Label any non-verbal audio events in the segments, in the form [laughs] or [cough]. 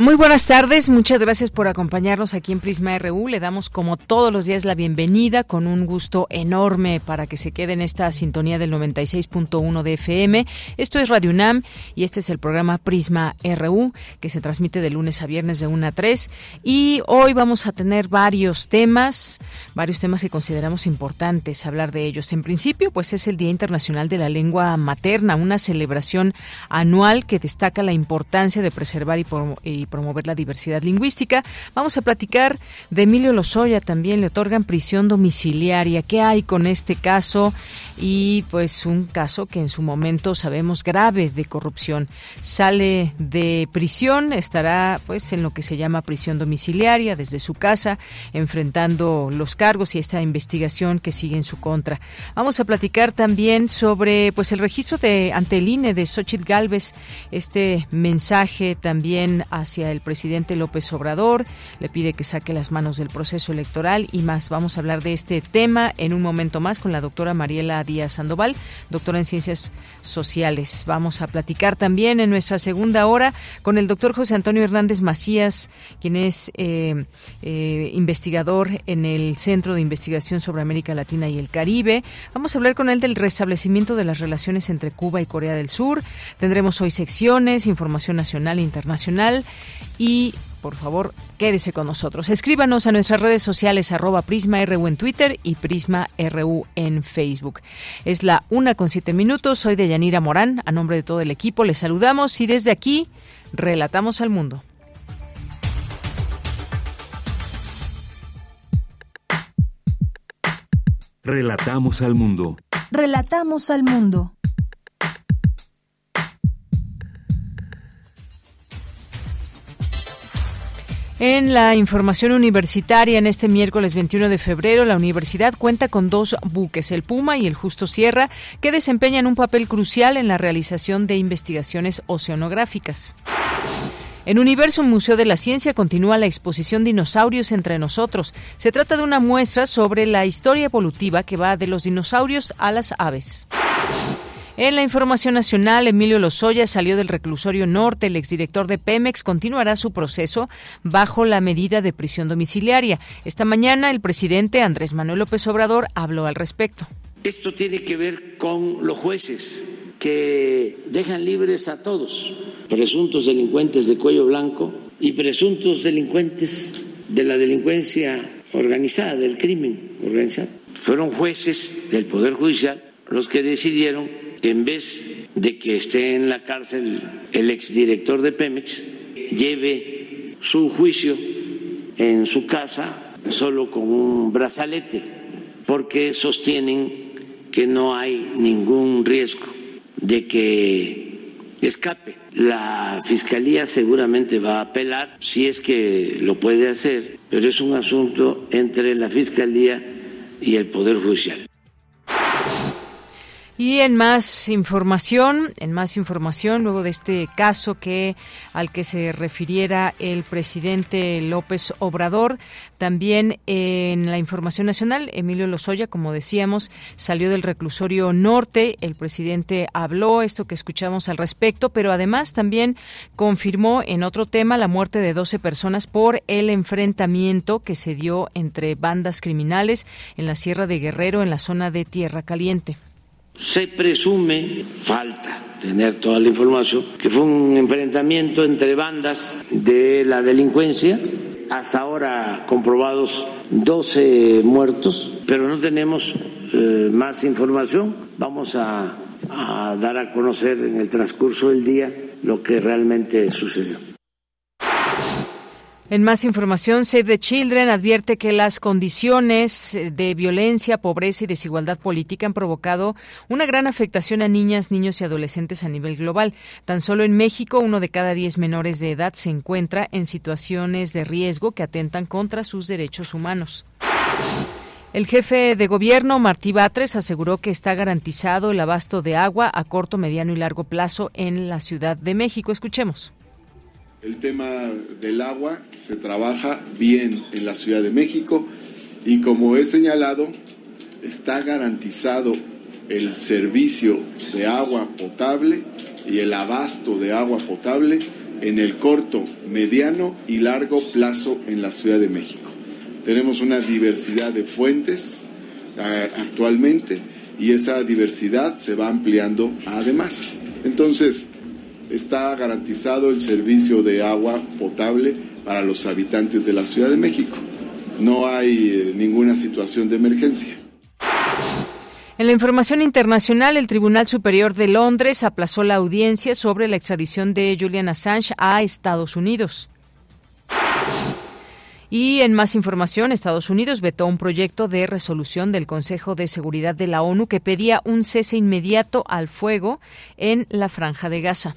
Muy buenas tardes, muchas gracias por acompañarnos aquí en Prisma RU. Le damos como todos los días la bienvenida con un gusto enorme para que se quede en esta sintonía del 96.1 de FM. Esto es Radio UNAM y este es el programa Prisma RU que se transmite de lunes a viernes de 1 a 3 y hoy vamos a tener varios temas, varios temas que consideramos importantes hablar de ellos. En principio, pues es el Día Internacional de la Lengua Materna, una celebración anual que destaca la importancia de preservar y, y promover la diversidad lingüística. Vamos a platicar de Emilio Lozoya, también le otorgan prisión domiciliaria. ¿Qué hay con este caso? Y pues un caso que en su momento sabemos grave de corrupción. Sale de prisión, estará pues en lo que se llama prisión domiciliaria desde su casa, enfrentando los cargos y esta investigación que sigue en su contra. Vamos a platicar también sobre pues el registro de ante el INE de Xochitl Galvez, este mensaje también hacia el presidente López Obrador, le pide que saque las manos del proceso electoral y más. Vamos a hablar de este tema en un momento más con la doctora Mariela Díaz Sandoval, doctora en Ciencias Sociales. Vamos a platicar también en nuestra segunda hora con el doctor José Antonio Hernández Macías, quien es eh, eh, investigador en el Centro de Investigación sobre América Latina y el Caribe. Vamos a hablar con él del restablecimiento de las relaciones entre Cuba y Corea del Sur. Tendremos hoy secciones, información nacional e internacional y por favor, quédese con nosotros. Escríbanos a nuestras redes sociales arroba Prisma RU en Twitter y Prisma RU en Facebook. Es la una con siete minutos. Soy de Yanira Morán. A nombre de todo el equipo les saludamos y desde aquí relatamos al mundo. Relatamos al mundo. Relatamos al mundo. En la información universitaria, en este miércoles 21 de febrero, la universidad cuenta con dos buques, el Puma y el Justo Sierra, que desempeñan un papel crucial en la realización de investigaciones oceanográficas. En Universo Museo de la Ciencia continúa la exposición Dinosaurios entre nosotros. Se trata de una muestra sobre la historia evolutiva que va de los dinosaurios a las aves. En la información nacional, Emilio Lozoya salió del reclusorio norte. El exdirector de Pemex continuará su proceso bajo la medida de prisión domiciliaria. Esta mañana, el presidente Andrés Manuel López Obrador habló al respecto. Esto tiene que ver con los jueces que dejan libres a todos, presuntos delincuentes de cuello blanco y presuntos delincuentes de la delincuencia organizada, del crimen organizado. Fueron jueces del Poder Judicial los que decidieron en vez de que esté en la cárcel el exdirector de Pemex, lleve su juicio en su casa solo con un brazalete, porque sostienen que no hay ningún riesgo de que escape. La Fiscalía seguramente va a apelar, si es que lo puede hacer, pero es un asunto entre la Fiscalía y el Poder Judicial. Y en más información, en más información, luego de este caso que al que se refiriera el presidente López Obrador, también en la información nacional, Emilio Lozoya, como decíamos, salió del reclusorio norte. El presidente habló esto que escuchamos al respecto, pero además también confirmó en otro tema la muerte de 12 personas por el enfrentamiento que se dio entre bandas criminales en la Sierra de Guerrero, en la zona de Tierra Caliente. Se presume, falta tener toda la información, que fue un enfrentamiento entre bandas de la delincuencia, hasta ahora comprobados 12 muertos, pero no tenemos eh, más información. Vamos a a dar a conocer en el transcurso del día lo que realmente sucedió. En más información, Save the Children advierte que las condiciones de violencia, pobreza y desigualdad política han provocado una gran afectación a niñas, niños y adolescentes a nivel global. Tan solo en México, uno de cada diez menores de edad se encuentra en situaciones de riesgo que atentan contra sus derechos humanos. El jefe de gobierno, Martí Batres, aseguró que está garantizado el abasto de agua a corto, mediano y largo plazo en la Ciudad de México. Escuchemos. El tema del agua se trabaja bien en la Ciudad de México y como he señalado, está garantizado el servicio de agua potable y el abasto de agua potable en el corto, mediano y largo plazo en la Ciudad de México. Tenemos una diversidad de fuentes eh, actualmente y esa diversidad se va ampliando además. Entonces, está garantizado el servicio de agua potable para los habitantes de la Ciudad de México. No hay eh, ninguna situación de emergencia. En la información internacional, el Tribunal Superior de Londres aplazó la audiencia sobre la extradición de Julian Assange a Estados Unidos. Y en más información, Estados Unidos vetó un proyecto de resolución del Consejo de Seguridad de la ONU que pedía un cese inmediato al fuego en la franja de Gaza.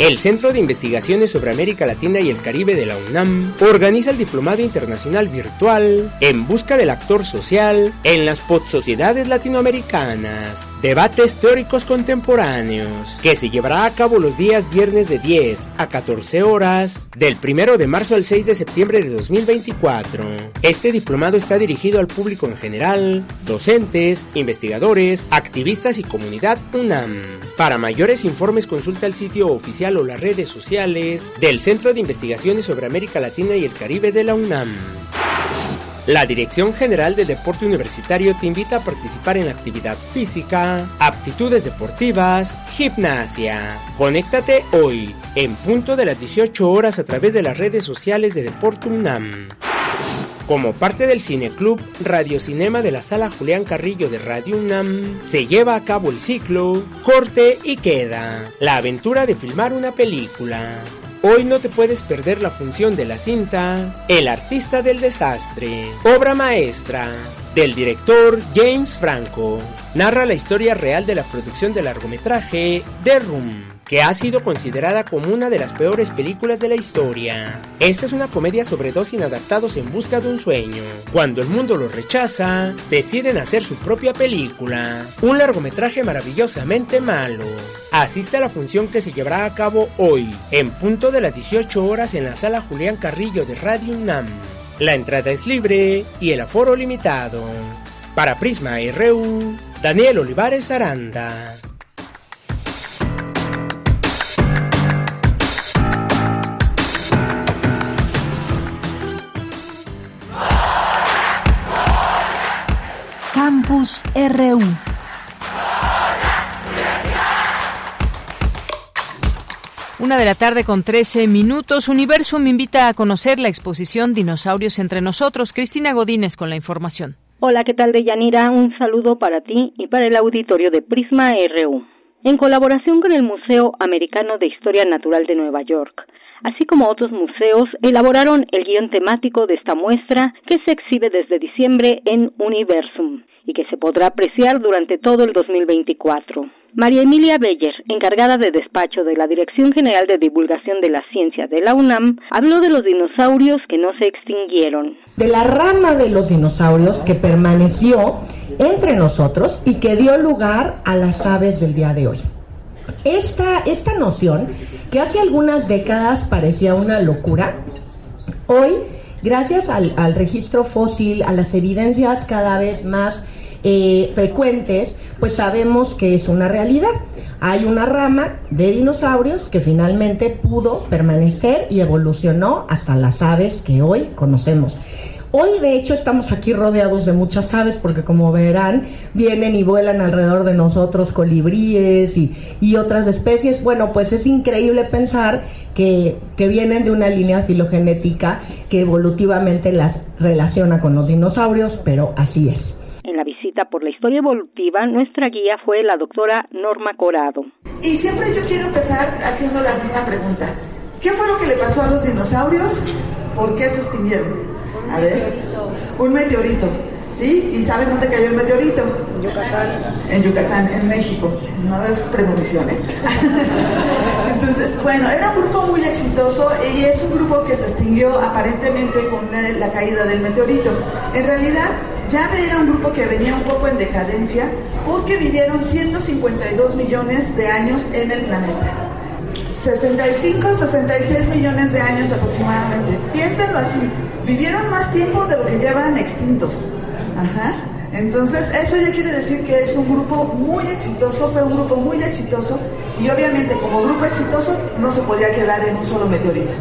El Centro de Investigaciones sobre América Latina y el Caribe de la UNAM organiza el Diplomado Internacional Virtual en busca del actor social en las sociedades latinoamericanas. Debates teóricos contemporáneos, que se llevará a cabo los días viernes de 10 a 14 horas, del 1 de marzo al 6 de septiembre de 2024. Este diplomado está dirigido al público en general, docentes, investigadores, activistas y comunidad UNAM. Para mayores informes consulta el sitio oficial o las redes sociales del Centro de Investigaciones sobre América Latina y el Caribe de la UNAM. La Dirección General del Deporte Universitario te invita a participar en actividad física, aptitudes deportivas, gimnasia. Conéctate hoy, en punto de las 18 horas a través de las redes sociales de Deporte UNAM. Como parte del Cineclub Radio Cinema de la Sala Julián Carrillo de Radio UNAM, se lleva a cabo el ciclo Corte y Queda, la aventura de filmar una película. Hoy no te puedes perder la función de la cinta El artista del desastre, obra maestra del director James Franco. Narra la historia real de la producción del largometraje The Room, que ha sido considerada como una de las peores películas de la historia. Esta es una comedia sobre dos inadaptados en busca de un sueño. Cuando el mundo los rechaza, deciden hacer su propia película. Un largometraje maravillosamente malo. Asiste a la función que se llevará a cabo hoy, en punto de las 18 horas en la sala Julián Carrillo de Radio UNAM. La entrada es libre y el aforo limitado. Para Prisma RU, Daniel Olivares Aranda. Campus RU. Una de la tarde con 13 minutos. Universo me invita a conocer la exposición Dinosaurios entre nosotros. Cristina Godínez con la información. Hola, ¿qué tal, Deyanira? Un saludo para ti y para el auditorio de Prisma RU. En colaboración con el Museo Americano de Historia Natural de Nueva York, así como otros museos, elaboraron el guion temático de esta muestra que se exhibe desde diciembre en Universum y que se podrá apreciar durante todo el 2024. María Emilia Beller, encargada de despacho de la Dirección General de Divulgación de la Ciencia de la UNAM, habló de los dinosaurios que no se extinguieron. De la rama de los dinosaurios que permaneció entre nosotros y que dio lugar a las aves del día de hoy. Esta, esta noción, que hace algunas décadas parecía una locura, hoy, gracias al, registro fósil, a las evidencias cada vez más eh, frecuentes, pues sabemos que es una realidad. Hay una rama de dinosaurios que finalmente pudo permanecer y evolucionó hasta las aves que hoy conocemos. Hoy de hecho estamos aquí rodeados de muchas aves porque como verán vienen y vuelan alrededor de nosotros colibríes y, y otras especies. Bueno, pues es increíble pensar que, que vienen de una línea filogenética que evolutivamente las relaciona con los dinosaurios, pero así es. En la visita por la historia evolutiva, nuestra guía fue la doctora Norma Corado. Y siempre yo quiero empezar haciendo la misma pregunta. ¿Qué fue lo que le pasó a los dinosaurios? ¿Por qué se extinguieron? A ver. Un meteorito. ¿Sí? ¿Y saben dónde cayó el meteorito? En Yucatán. En Yucatán, en México. No es premonición, ¿eh? [laughs] Entonces, bueno, era un grupo muy exitoso y es un grupo que se extinguió aparentemente con la caída del meteorito. En realidad, ya era un grupo que venía un poco en decadencia porque vivieron 152 millones de años en el planeta. 65, 66 millones de años aproximadamente. Piénsenlo así, vivieron más tiempo de lo que llevan extintos. Ajá. Entonces, eso ya quiere decir que es un grupo muy exitoso, fue un grupo muy exitoso y obviamente como grupo exitoso no se podía quedar en un solo meteorito.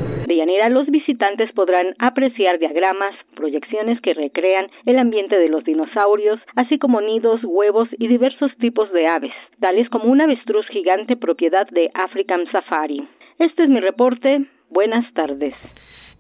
Los visitantes podrán apreciar diagramas, proyecciones que recrean el ambiente de los dinosaurios, así como nidos, huevos y diversos tipos de aves, tales como un avestruz gigante propiedad de African Safari. Este es mi reporte. Buenas tardes.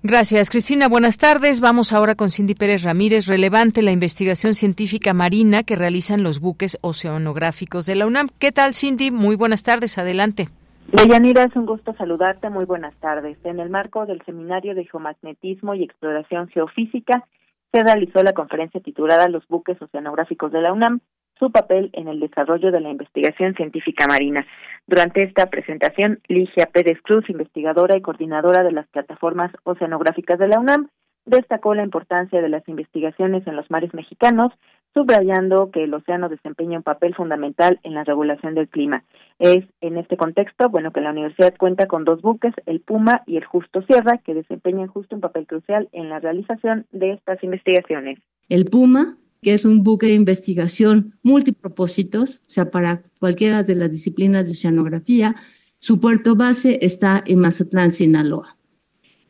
Gracias, Cristina. Buenas tardes. Vamos ahora con Cindy Pérez Ramírez. Relevante la investigación científica marina que realizan los buques oceanográficos de la UNAM. ¿Qué tal, Cindy? Muy buenas tardes. Adelante. Deyanira, es un gusto saludarte. Muy buenas tardes. En el marco del Seminario de Geomagnetismo y Exploración Geofísica, se realizó la conferencia titulada Los buques oceanográficos de la UNAM, su papel en el desarrollo de la investigación científica marina. Durante esta presentación, Ligia Pérez Cruz, investigadora y coordinadora de las plataformas oceanográficas de la UNAM, destacó la importancia de las investigaciones en los mares mexicanos, subrayando que el océano desempeña un papel fundamental en la regulación del clima. Es en este contexto, bueno, que la universidad cuenta con dos buques, el Puma y el Justo Sierra, que desempeñan justo un papel crucial en la realización de estas investigaciones. El Puma que es un buque de investigación multipropósitos, o sea, para cualquiera de las disciplinas de oceanografía. Su puerto base está en Mazatlán, Sinaloa.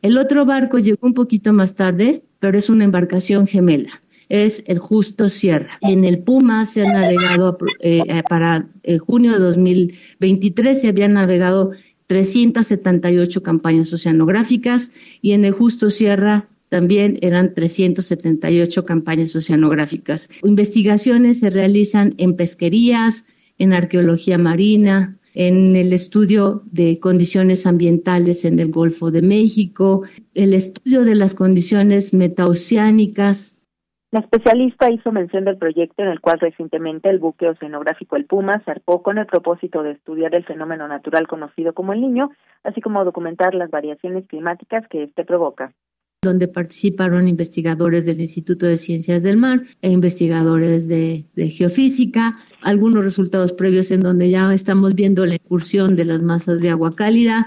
El otro barco llegó un poquito más tarde, pero es una embarcación gemela. Es el Justo Sierra. En el Puma se ha navegado eh, eh, para eh, junio de 2023, se habían navegado 378 campañas oceanográficas y en el Justo Sierra también eran 378 campañas oceanográficas. Investigaciones se realizan en pesquerías, en arqueología marina, en el estudio de condiciones ambientales en el Golfo de México, el estudio de las condiciones metaoceánicas. La especialista hizo mención del proyecto en el cual recientemente el buque oceanográfico El Puma zarpó con el propósito de estudiar el fenómeno natural conocido como el niño, así como documentar las variaciones climáticas que éste provoca. Donde participaron investigadores del Instituto de Ciencias del Mar e investigadores de, geofísica, algunos resultados previos en donde ya estamos viendo la incursión de las masas de agua cálida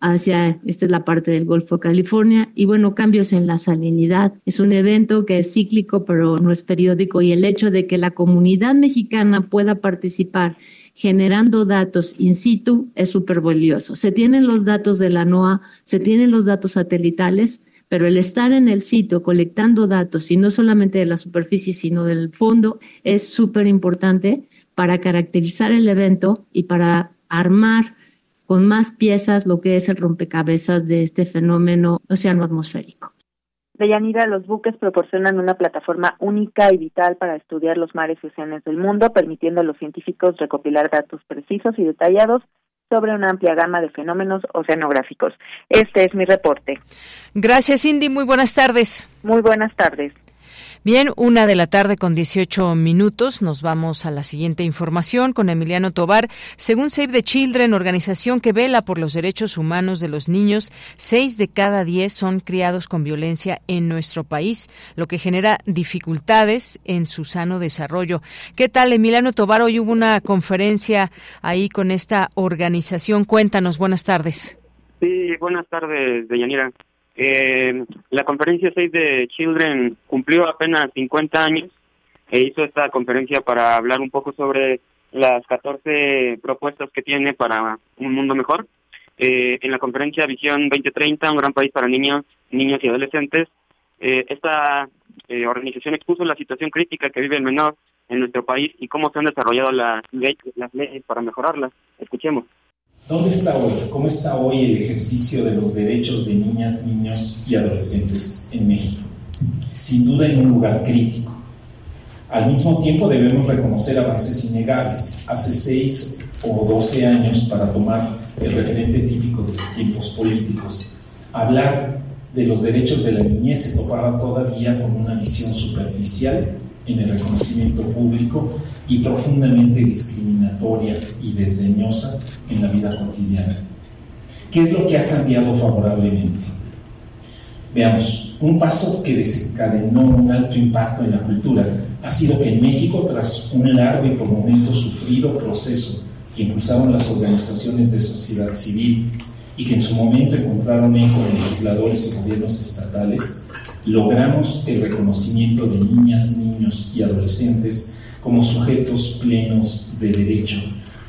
hacia, esta es la parte del Golfo de California, y bueno, cambios en la salinidad. Es un evento que es cíclico, pero no es periódico, y el hecho de que la comunidad mexicana pueda participar generando datos in situ es súper valioso. Se tienen los datos de la NOAA, se tienen los datos satelitales, pero el estar en el sitio colectando datos, y no solamente de la superficie, sino del fondo, es súper importante para caracterizar el evento y para armar con más piezas lo que es el rompecabezas de este fenómeno océano atmosférico. Deyanira, los buques proporcionan una plataforma única y vital para estudiar los mares y océanos del mundo, permitiendo a los científicos recopilar datos precisos y detallados sobre una amplia gama de fenómenos oceanográficos. Este es mi reporte. Gracias, Cindy. Muy buenas tardes. Muy buenas tardes. Bien, una de la tarde con 18 minutos. Nos vamos a la siguiente información con Emiliano Tobar. Según Save the Children, organización que vela por los derechos humanos de los niños, seis de cada diez son criados con violencia en nuestro país, lo que genera dificultades en su sano desarrollo. ¿Qué tal, Emiliano Tobar? Hoy hubo una conferencia ahí con esta organización. Cuéntanos, buenas tardes. Sí, buenas tardes, Deyanira. Eh, la conferencia 6 de Children cumplió apenas 50 años e hizo esta conferencia para hablar un poco sobre las 14 propuestas que tiene para un mundo mejor. Eh, en la conferencia Visión 2030, un gran país para niños, niños y adolescentes, eh, esta eh, organización expuso la situación crítica que vive el menor en nuestro país y cómo se han desarrollado las leyes para mejorarlas. Escuchemos. ¿Dónde está hoy? ¿Cómo está hoy el ejercicio de los derechos de niñas, niños y adolescentes en México? Sin duda en un lugar crítico. Al mismo tiempo debemos reconocer avances innegables. Hace seis o doce años, para tomar el referente típico de los tiempos políticos, hablar de los derechos de la niñez se topaba todavía con una visión superficial en el reconocimiento público y profundamente discriminatoria y desdeñosa en la vida cotidiana. ¿Qué es lo que ha cambiado favorablemente? Veamos, un paso que desencadenó un alto impacto en la cultura ha sido que en México, tras un largo y por momentos sufrido proceso que impulsaron las organizaciones de sociedad civil y que en su momento encontraron eco en legisladores y gobiernos estatales, logramos el reconocimiento de niñas, niños y adolescentes como sujetos plenos de derecho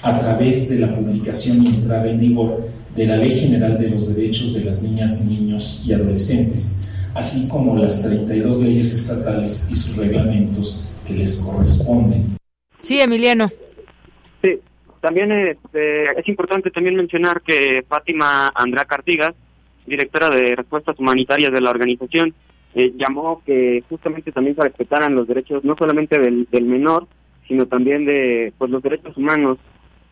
a través de la publicación y entrada en vigor de la Ley General de los Derechos de las Niñas, Niños y Adolescentes, así como las 32 leyes estatales y sus reglamentos que les corresponden. Sí, Emiliano. Sí, también este, es importante también mencionar que Fátima Andrea Cartigas, directora de Respuestas Humanitarias de la organización, eh, llamó que justamente también se respetaran los derechos no solamente del, menor, sino también de pues los derechos humanos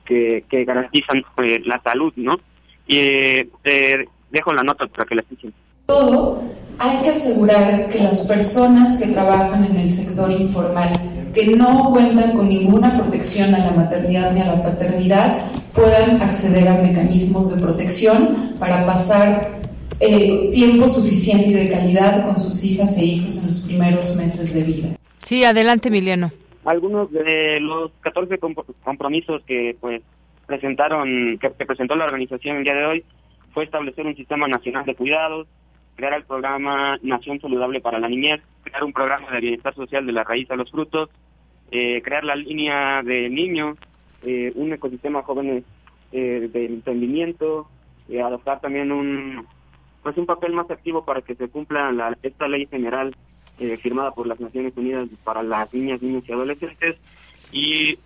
que, que garantizan pues, la salud, ¿no? Y eh, dejo la nota para que la escuchen. Todo, hay que asegurar que las personas que trabajan en el sector informal, que no cuentan con ninguna protección a la maternidad ni a la paternidad, puedan acceder a mecanismos de protección para pasar eh, tiempo suficiente y de calidad con sus hijas e hijos en los primeros meses de vida. Sí, adelante, Emiliano. Algunos de los 14 compromisos que pues presentaron que, presentó la organización el día de hoy fue establecer un sistema nacional de cuidados, crear el programa Nación Saludable para la Niñez, crear un programa de bienestar social de la raíz a los frutos, eh, crear la línea de niños, eh, un ecosistema jóvenes eh, de emprendimiento, adoptar también un pues un papel más activo para que se cumpla la, esta ley general eh, firmada por las Naciones Unidas para las niñas, niños y adolescentes. Y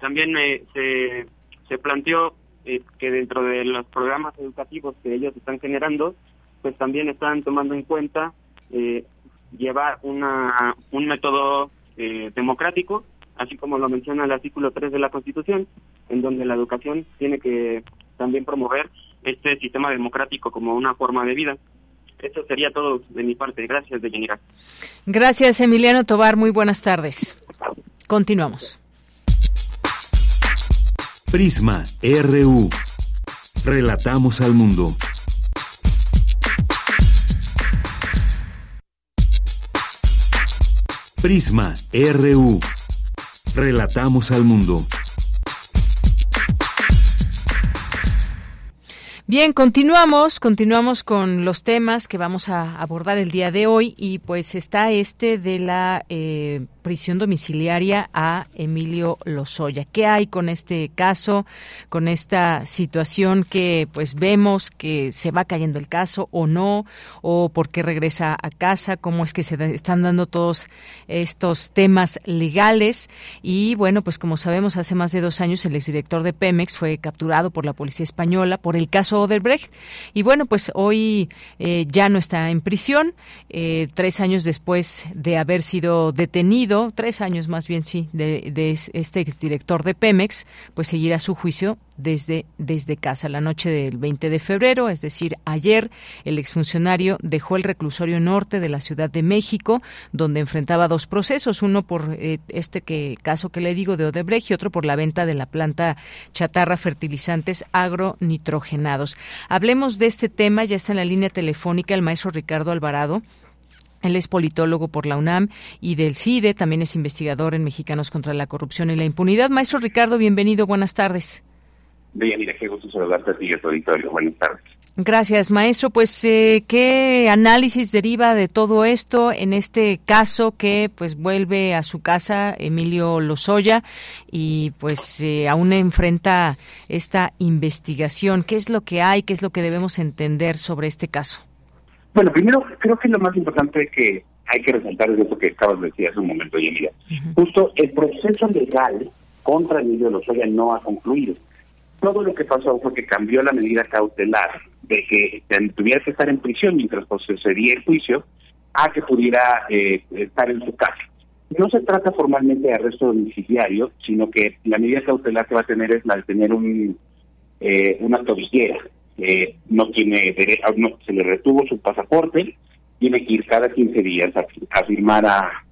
también eh, se, se planteó eh, que dentro de los programas educativos que ellos están generando, pues también están tomando en cuenta llevar una, un método democrático, así como lo menciona el artículo 3 de la Constitución, en donde la educación tiene que también promover este sistema democrático como una forma de vida. Eso sería todo de mi parte. Gracias, Deyanira. Gracias, Emiliano Tobar. Muy buenas tardes. Continuamos. Prisma RU. Relatamos al mundo. Prisma RU. Relatamos al mundo. Bien, continuamos, continuamos con los temas que vamos a abordar el día de hoy y pues está este de la eh, prisión domiciliaria a Emilio Lozoya. ¿Qué hay con este caso, con esta situación que pues vemos que se va cayendo el caso o no, o por qué regresa a casa, cómo es que se están dando todos estos temas legales? Y bueno, pues como sabemos, hace más de dos años el exdirector de Pemex fue capturado por la policía española por el caso Oderbrecht. Y bueno, pues hoy eh, ya no está en prisión, eh, tres años después de haber sido detenido tres años más bien, sí, de, de este exdirector de Pemex, pues seguirá su juicio desde, desde casa. La noche del 20 de febrero, es decir, ayer, el exfuncionario dejó el reclusorio norte de la Ciudad de México, donde enfrentaba dos procesos, uno por eh, este que, caso que le digo de Odebrecht y otro por la venta de la planta chatarra fertilizantes agronitrogenados. Hablemos de este tema, ya está en la línea telefónica el maestro Ricardo Alvarado. Él es politólogo por la UNAM y del CIDE, también es investigador en Mexicanos contra la Corrupción y la Impunidad. Maestro Ricardo, bienvenido, buenas tardes. Bien, qué gusto saludarte a ti y a tu auditorio. Buenas tardes. Gracias, maestro. Pues, eh, ¿qué análisis deriva de todo esto en este caso que, pues, vuelve a su casa Emilio Lozoya y, pues, eh, aún enfrenta esta investigación? ¿Qué es lo que hay? ¿Qué es lo que debemos entender sobre este caso? Bueno, primero creo que lo más importante que, hay que resaltar eso que acabas de decir hace un momento, Yelida. Justo el proceso legal contra Emilio Lozoya no ha concluido. Todo lo que pasó fue que cambió la medida cautelar de que tuviera que estar en prisión mientras procedería el juicio a que pudiera eh, estar en su casa. No se trata formalmente de arresto domiciliario, sino que la medida cautelar que va a tener es la de tener un eh, una tobillera. Eh, no tiene derecho, no, se le retuvo su pasaporte, tiene que ir cada 15 días a, firmar a,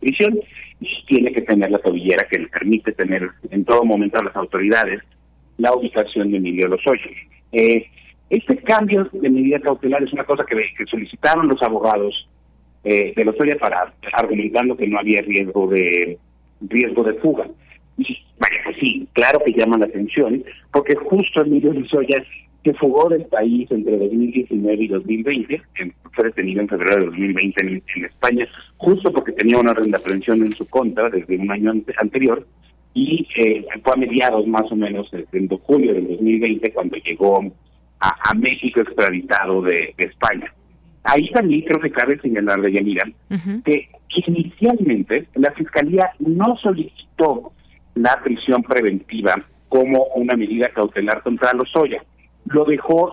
prisión y tiene que tener la tobillera que le permite tener en todo momento a las autoridades la ubicación de Emilio Lozoya. Eh, este cambio de medida cautelar es una cosa que, solicitaron los abogados eh, de Lozoya para argumentando que no había riesgo de riesgo de fuga. Y bueno, pues sí, claro que llama la atención, porque justo Emilio Lozoya se fugó del país entre 2019 y 2020, fue detenido en febrero de 2020 en, España, justo porque tenía una orden de aprehensión en su contra desde un año anterior, y eh, fue a mediados más o menos, en julio del 2020, cuando llegó a, México extraditado de, España. Ahí también creo que cabe señalar de Yanira que inicialmente la Fiscalía no solicitó la prisión preventiva como una medida cautelar contra Lozoya lo dejó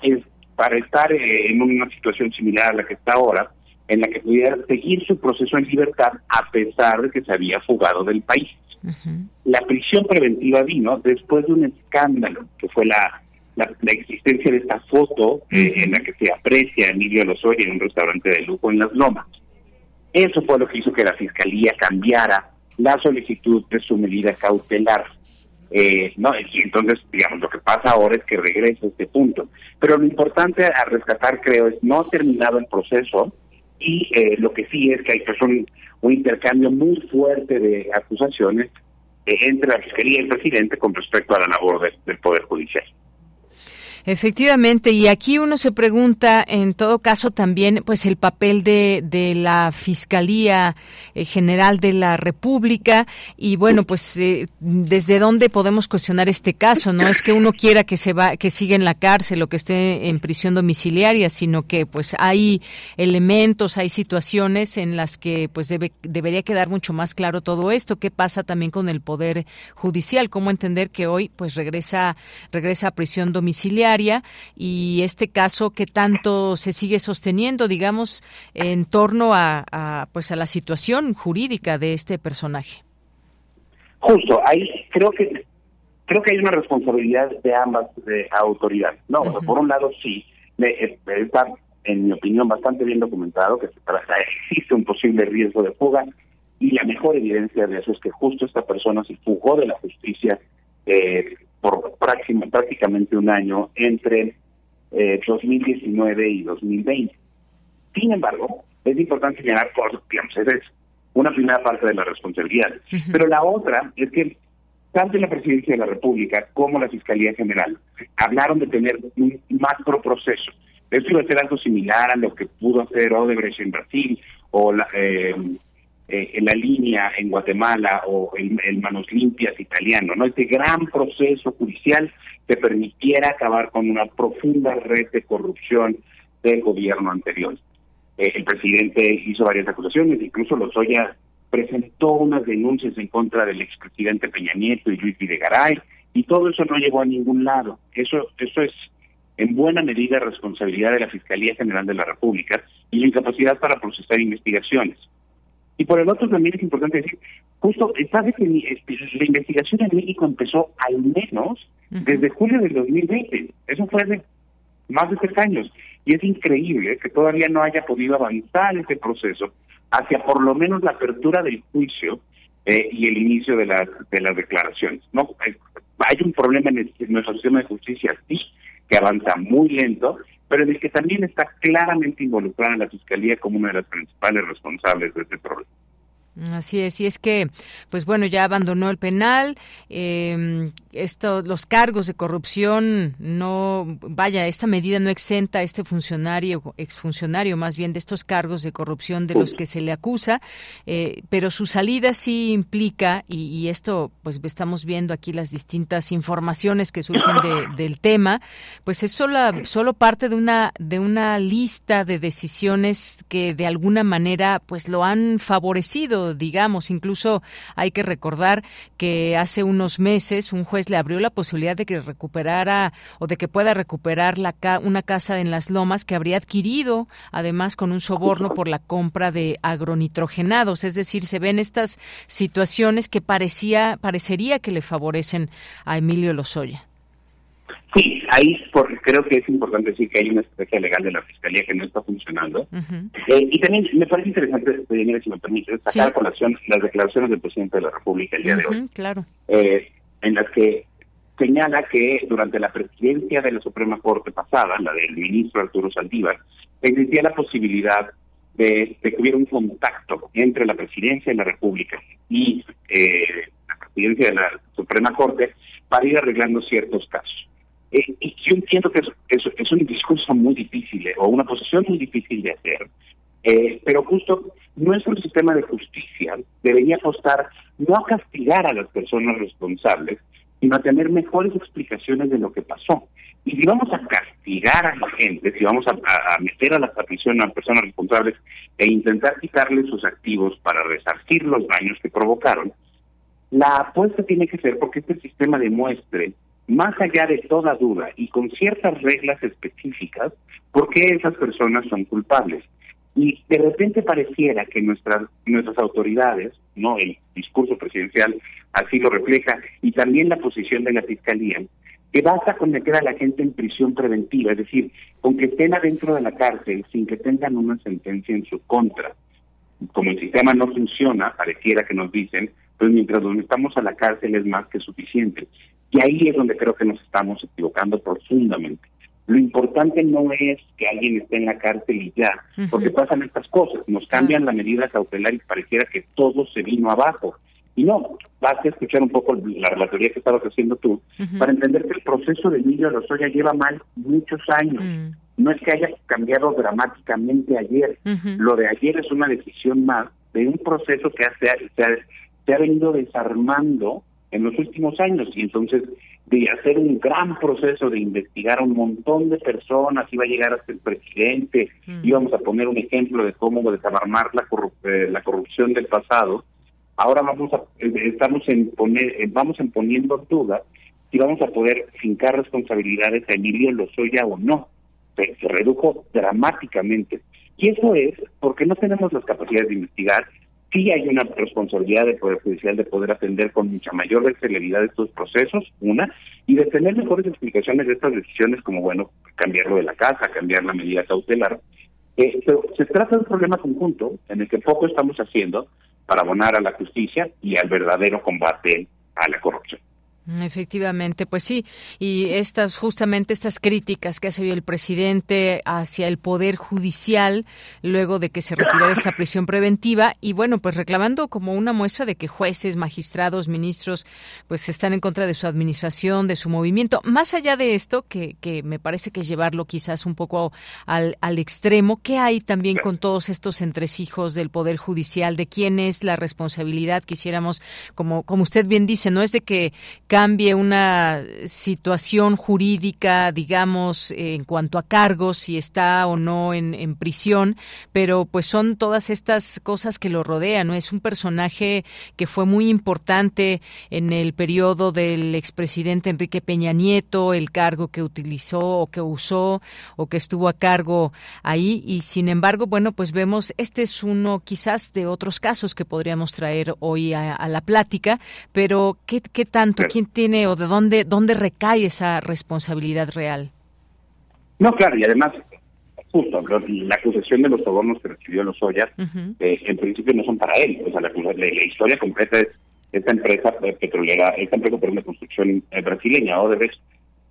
para estar eh, en una situación similar a la que está ahora, en la que pudiera seguir su proceso en libertad a pesar de que se había fugado del país. La prisión preventiva vino después de un escándalo, que fue la, la, existencia de esta foto eh, en la que se aprecia a Emilio Lozoya en un restaurante de lujo en Las Lomas. Eso fue lo que hizo que la Fiscalía cambiara la solicitud de su medida cautelar. Eh, no, y entonces, digamos, lo que pasa ahora es que regresa este punto. Pero lo importante a rescatar, creo, es no ha terminado el proceso y eh, lo que sí es que hay pues, un, un intercambio muy fuerte de acusaciones eh, entre la Fiscalía y el presidente con respecto a la labor del Poder Judicial. Efectivamente, y aquí uno se pregunta, en todo caso, también, pues el papel de, de la Fiscalía eh, General de la República y bueno, pues eh, desde dónde podemos cuestionar este caso. No es que uno quiera que se va, que siga en la cárcel o que esté en prisión domiciliaria, sino que pues hay elementos, hay situaciones en las que pues debe, debería quedar mucho más claro todo esto. ¿Qué pasa también con el poder judicial? ¿Cómo entender que hoy pues regresa regresa a prisión domiciliaria? Y este caso que tanto se sigue sosteniendo, digamos, en torno a, pues a la situación jurídica de este personaje. Justo, ahí creo que creo que hay una responsabilidad de ambas autoridades. No, por un lado sí, eh, está en mi opinión bastante bien documentado que [laughs] existe un posible riesgo de fuga y la mejor evidencia de eso es que justo esta persona se fugó de la justicia eh, por prácticamente un año entre 2019 eh, y 2020. Sin embargo, es importante señalar, por, digamos, es una primera parte de la responsabilidad. Pero la otra es que tanto la Presidencia de la República como la Fiscalía General hablaron de tener un macro proceso. Esto iba a ser algo similar a lo que pudo hacer Odebrecht en Brasil o la, eh, eh, en la línea en Guatemala o el, Manos Limpias italiano, ¿no? Este gran proceso judicial que permitiera acabar con una profunda red de corrupción del gobierno anterior. Eh, el presidente hizo varias acusaciones, incluso Lozoya presentó unas denuncias en contra del expresidente Peña Nieto y Luis Videgaray, y todo eso no llegó a ningún lado. Eso, eso es en buena medida responsabilidad de la Fiscalía General de la República y la incapacidad para procesar investigaciones. Y por el otro también es importante decir, justo, sabe que este, la investigación en México empezó al menos desde julio del 2020. Eso fue hace más de tres años. Y es increíble que todavía no haya podido avanzar ese proceso hacia por lo menos la apertura del juicio eh, y el inicio de las, de las declaraciones. No, hay un problema en, en nuestro sistema de justicia, sí, que avanza muy lento pero en el que también está claramente involucrada la Fiscalía como una de las principales responsables de este problema. Así es, y es que, pues bueno, ya abandonó el penal, eh, esto, los cargos de corrupción no, vaya, esta medida no exenta a este funcionario, exfuncionario más bien de estos cargos de corrupción de los que se le acusa, eh, pero su salida sí implica, y, esto, pues estamos viendo aquí las distintas informaciones que surgen [laughs] del tema, pues es solo, solo parte de una, de una lista de decisiones que de alguna manera, pues lo han favorecido digamos. Incluso hay que recordar que hace unos meses un juez le abrió la posibilidad de que recuperara o de que pueda recuperar la una casa en las Lomas que habría adquirido, además con un soborno por la compra de agronitrogenados. Es decir, se ven estas situaciones que parecía parecería que le favorecen a Emilio Lozoya. Sí, ahí porque creo que es importante decir que hay una estrategia legal de la Fiscalía que no está funcionando. Eh, y también me parece interesante, si me permite, sacar a colación las declaraciones del presidente de la República el día de hoy. Claro. Eh, en las que señala que durante la presidencia de la Suprema Corte pasada, la del ministro Arturo Saldívar, existía la posibilidad de, que hubiera un contacto entre la presidencia de la República y eh, la presidencia de la Suprema Corte para ir arreglando ciertos casos. Eh, y yo entiendo que es, es, un discurso muy difícil eh, o una posición muy difícil de hacer, eh, pero justo nuestro sistema de justicia debería apostar no a castigar a las personas responsables, sino a tener mejores explicaciones de lo que pasó. Y si vamos a castigar a la gente, si vamos a, meter a la prisión a personas responsables e intentar quitarles sus activos para resarcir los daños que provocaron, la apuesta tiene que ser porque este sistema demuestre más allá de toda duda y con ciertas reglas específicas, por qué esas personas son culpables. Y de repente pareciera que nuestras nuestras autoridades, no el discurso presidencial así lo refleja, y también la posición de la fiscalía, que basta con meter a la gente en prisión preventiva, es decir, con que estén adentro de la cárcel sin que tengan una sentencia en su contra. Como el sistema no funciona, pareciera que nos dicen, pues mientras nos estamos a la cárcel es más que suficiente. Y ahí es donde creo que nos estamos equivocando profundamente. Lo importante no es que alguien esté en la cárcel y ya, porque pasan estas cosas, nos cambian la medida cautelar y pareciera que todo se vino abajo. Y no, basta escuchar un poco la relatoría que estabas haciendo tú para entender que el proceso de Emilio Lozoya lleva mal muchos años. Mm. No es que haya cambiado dramáticamente ayer. Lo de ayer es una decisión más de un proceso que se se ha venido desarmando en los últimos años y entonces de hacer un gran proceso de investigar a un montón de personas, iba a llegar hasta el presidente, mm. íbamos a poner un ejemplo de cómo desarmar la, eh, la corrupción del pasado. Ahora vamos a eh, estamos en poner eh, vamos en poniendo dudas si vamos a poder fincar responsabilidades a Emilio Lozoya o no. Se, se redujo dramáticamente. Y eso es porque no tenemos las capacidades de investigar, sí hay una responsabilidad del Poder Judicial de poder atender con mucha mayor celeridad estos procesos, una, y de tener mejores explicaciones de estas decisiones, como, bueno, cambiarlo de la casa, cambiar la medida cautelar. Eh, pero se trata de un problema conjunto en el que poco estamos haciendo para abonar a la justicia y al verdadero combate a la corrupción. Efectivamente, pues sí, y estas justamente estas críticas que hace el presidente hacia el poder judicial luego de que se retirara esta prisión preventiva y bueno, pues reclamando como una muestra de que jueces, magistrados, ministros pues están en contra de su administración, de su movimiento. Más allá de esto, que, que me parece que llevarlo quizás un poco al, al extremo, ¿qué hay también con todos estos entresijos del poder judicial? ¿De quién es la responsabilidad? Quisiéramos, como, como usted bien dice, no es de que cambie una situación jurídica, digamos, en cuanto a cargos, si está o no en, prisión, pero pues son todas estas cosas que lo rodean, ¿no? Es un personaje que fue muy importante en el periodo del expresidente Enrique Peña Nieto, el cargo que utilizó o que usó o que estuvo a cargo ahí y sin embargo, bueno, pues vemos, este es uno quizás de otros casos que podríamos traer hoy a, la plática, pero ¿qué, qué tanto? ¿Quién tiene o de dónde, dónde recae esa responsabilidad real? No, claro, y además, justo, la acusación de los sobornos que recibió los Ollas, eh, en principio no son para él. O sea, la, historia completa es esta empresa petrolera, esta empresa por una construcción eh, brasileña, Odebrecht,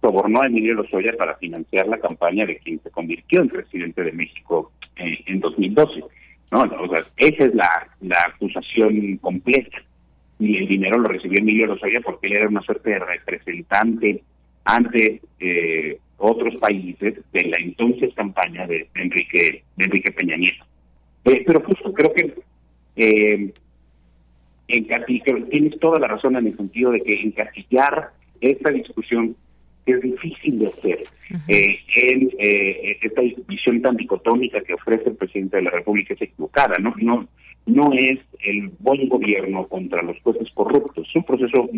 sobornó a Emilio Lozoya para financiar la campaña de quien se convirtió en presidente de México eh, en 2012. ¿no? O sea, esa es la, la acusación completa. Y el dinero lo recibió Emilio Lozoya porque él era una suerte de representante ante eh, otros países de la entonces campaña de, Enrique de Enrique Peña Nieto. Eh, pero justo creo que eh, tienes toda la razón en el sentido de que encasillar esta discusión es difícil de hacer. Eh, en eh, esta visión tan dicotómica que ofrece el presidente de la República es equivocada, no no no es el buen gobierno contra los jueces corruptos, es un proceso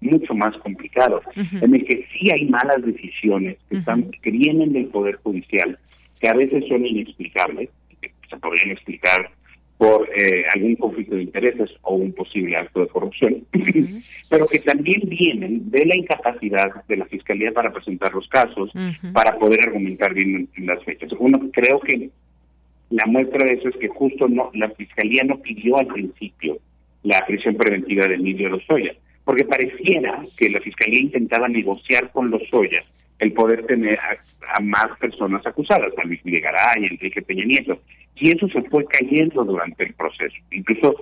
mucho más complicado, en el que sí hay malas decisiones que, están, que vienen del Poder Judicial, que a veces son inexplicables, que se podrían explicar por eh, algún conflicto de intereses o un posible acto de corrupción, [laughs] pero que también vienen de la incapacidad de la Fiscalía para presentar los casos, para poder argumentar bien en, las fechas. Uno creo que la muestra de eso es que justo no la Fiscalía no pidió al principio la prisión preventiva de Emilio Lozoya, porque pareciera que la Fiscalía intentaba negociar con Lozoya el poder tener a, más personas acusadas, a Luis Videgaray, Enrique Peña Nieto. Y eso se fue cayendo durante el proceso. Incluso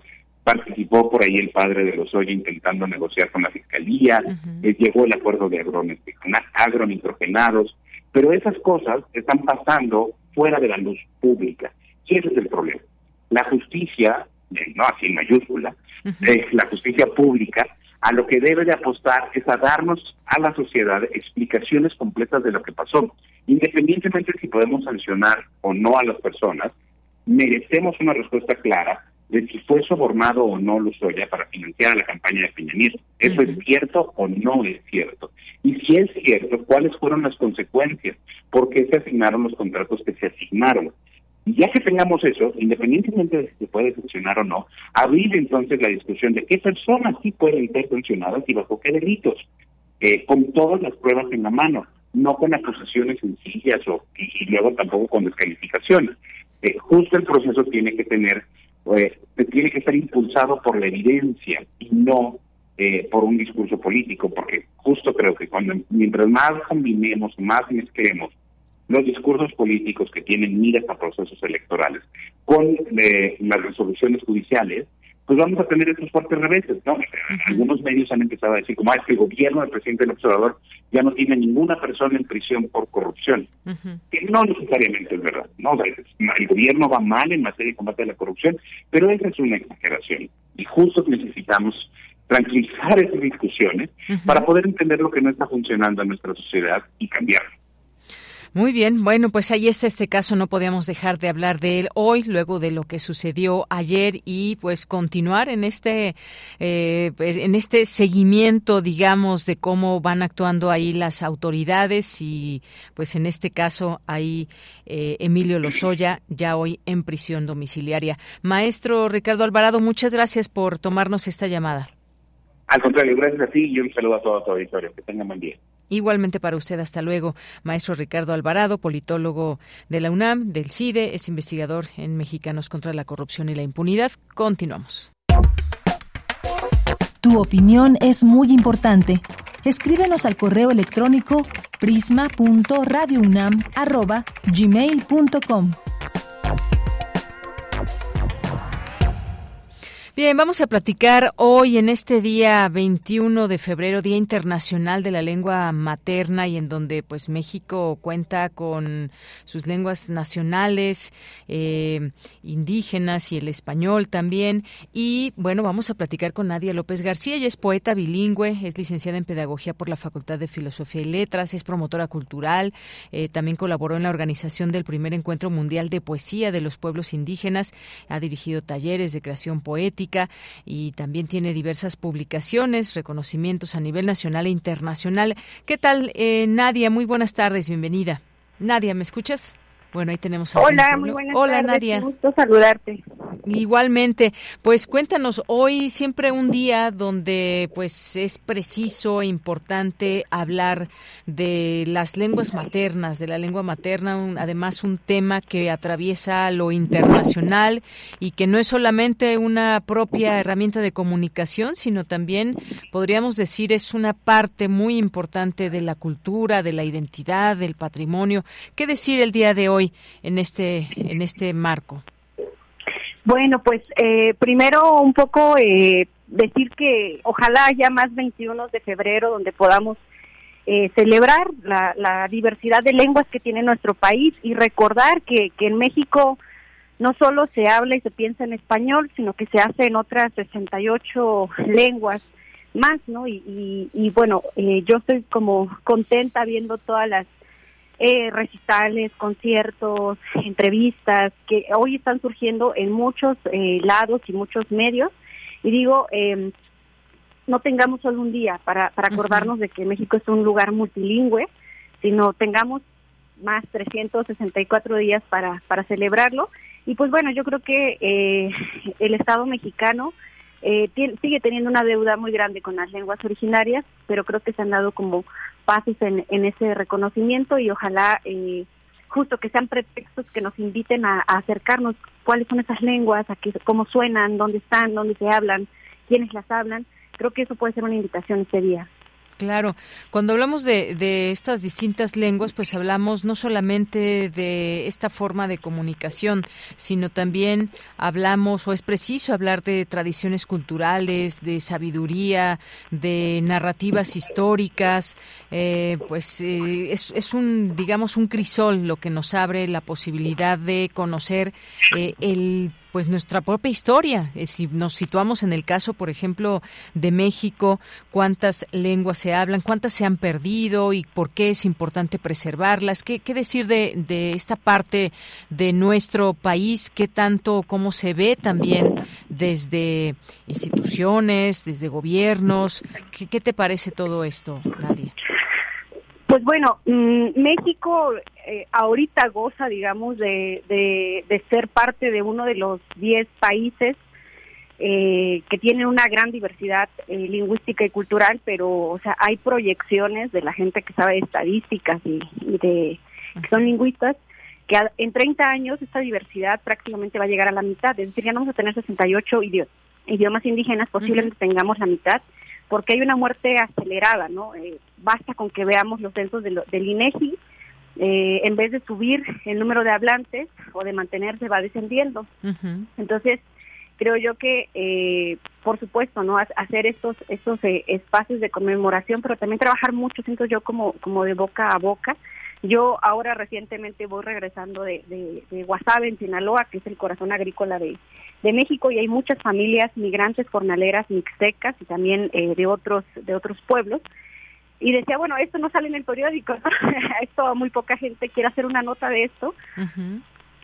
participó por ahí el padre de los Lozoya intentando negociar con la fiscalía, eh, llegó el acuerdo de agronitrogenados, pero esas cosas están pasando fuera de la luz pública. Y ese es el problema. La justicia, eh, no así en mayúscula, eh, la justicia pública a lo que debe de apostar es a darnos a la sociedad explicaciones completas de lo que pasó. Independientemente si podemos sancionar o no a las personas, merecemos una respuesta clara de si fue sobornado o no Lozoya para financiar la campaña de Peña Nieto. ¿Eso es cierto o no es cierto? Y si es cierto, ¿cuáles fueron las consecuencias? ¿Por qué se asignaron los contratos que se asignaron? Y ya que tengamos eso, independientemente de si se puede sancionar o no, abrir entonces la discusión de qué personas sí pueden ser sancionadas y bajo qué delitos, eh, con todas las pruebas en la mano, no con acusaciones sencillas o, y luego tampoco con descalificaciones. Eh, justo el proceso tiene que tener, eh, tiene que estar impulsado por la evidencia y no eh, por un discurso político, porque justo creo que cuando mientras más combinemos, más mezclemos los discursos políticos que tienen miras a procesos electorales con las resoluciones judiciales, pues vamos a tener estos fuertes reveses, ¿no? Algunos medios han empezado a decir, como, ah, es que el gobierno del presidente del observador ya no tiene ninguna persona en prisión por corrupción. Que no necesariamente es verdad, ¿no? el gobierno va mal en materia de combate a la corrupción, pero esa es una exageración. Y justo necesitamos tranquilizar esas discusiones para poder entender lo que no está funcionando en nuestra sociedad y cambiarlo. Muy bien, bueno, pues ahí está este caso, no podíamos dejar de hablar de él hoy, luego de lo que sucedió ayer y pues continuar en este eh, en este seguimiento, digamos, de cómo van actuando ahí las autoridades y pues en este caso ahí eh, Emilio Lozoya ya hoy en prisión domiciliaria. Maestro Ricardo Alvarado, muchas gracias por tomarnos esta llamada. Al contrario, gracias a ti y un saludo a todo tu auditorio. Que tengan buen día. Igualmente para usted, hasta luego. Maestro Ricardo Alvarado, politólogo de la UNAM, del CIDE, es investigador en Mexicanos contra la Corrupción y la Impunidad. Continuamos. Tu opinión es muy importante. Escríbenos al correo electrónico prisma.radiounam@gmail.com. Bien, vamos a platicar hoy en este día 21 de febrero, Día Internacional de la Lengua Materna y en donde pues México cuenta con sus lenguas nacionales, eh, indígenas y el español también. Y bueno, vamos a platicar con Nadia López García, ella es poeta bilingüe, es licenciada en Pedagogía por la Facultad de Filosofía y Letras, es promotora cultural, eh, también colaboró en la organización del primer encuentro mundial de poesía de los pueblos indígenas, ha dirigido talleres de creación poética, y también tiene diversas publicaciones, reconocimientos a nivel nacional e internacional. ¿Qué tal, eh, Nadia? Muy buenas tardes, bienvenida. Nadia, ¿me escuchas? Bueno, ahí tenemos a Hola, muy buenas Hola, Nadia. Un gusto saludarte. Igualmente, pues cuéntanos, hoy siempre un día donde pues es preciso e importante hablar de las lenguas maternas, de la lengua materna, además un tema que atraviesa lo internacional y que no es solamente una propia herramienta de comunicación, sino también podríamos decir es una parte muy importante de la cultura, de la identidad, del patrimonio. ¿Qué decir el día de hoy en este en este marco? Bueno, pues eh, primero un poco eh, decir que ojalá haya más 21 de febrero donde podamos eh, celebrar la, diversidad de lenguas que tiene nuestro país y recordar que, que en México no solo se habla y se piensa en español, sino que se hace en otras 68 lenguas más, ¿no? Y, y, bueno, eh, yo estoy como contenta viendo todas las eh, recitales, conciertos, entrevistas que hoy están surgiendo en muchos eh, lados y muchos medios. Y digo, eh, no tengamos solo un día para, para acordarnos de que México es un lugar multilingüe, sino tengamos más 364 días para, para celebrarlo. Y pues bueno, yo creo que eh, el Estado mexicano eh, sigue teniendo una deuda muy grande con las lenguas originarias, pero creo que se han dado como pasos en, ese reconocimiento y ojalá eh, justo que sean pretextos que nos inviten a, acercarnos cuáles son esas lenguas, a qué, cómo suenan, dónde están, dónde se hablan, quiénes las hablan. Creo que eso puede ser una invitación ese día. Claro, cuando hablamos de, de, estas distintas lenguas, pues hablamos no solamente de esta forma de comunicación, sino también hablamos, o es preciso hablar de tradiciones culturales, de sabiduría, de narrativas históricas, eh, pues eh, es, es, un, digamos, un crisol lo que nos abre la posibilidad de conocer eh, el pues nuestra propia historia. Eh, si nos situamos en el caso, por ejemplo, de México, cuántas lenguas se hablan, cuántas se han perdido y por qué es importante preservarlas. ¿Qué, qué decir de, de esta parte de nuestro país? ¿Qué tanto, cómo se ve también desde instituciones, desde gobiernos? ¿Qué, qué te parece todo esto, Nadia? Pues bueno, mm, México eh, ahorita goza, digamos, de, de, ser parte de uno de los 10 países eh, que tienen una gran diversidad eh, lingüística y cultural, pero, o sea, hay proyecciones de la gente que sabe estadísticas y, de que son lingüistas, que en 30 años esta diversidad prácticamente va a llegar a la mitad, es decir, ya no vamos a tener 68 idiomas indígenas, posiblemente tengamos la mitad, porque hay una muerte acelerada, ¿no? Eh, basta con que veamos los censos del INEGI, eh, en vez de subir el número de hablantes o de mantenerse, va descendiendo. Entonces, creo yo que, eh, por supuesto, no hacer estos estos eh, espacios de conmemoración, pero también trabajar mucho, siento yo, como, como de boca a boca. Yo ahora recientemente voy regresando de, de, de Guasave, en Sinaloa, que es el corazón agrícola de, de México y hay muchas familias migrantes jornaleras mixtecas y también eh, de otros de otros pueblos. Y decía bueno esto no sale en el periódico [laughs] esto muy poca gente quiere hacer una nota de esto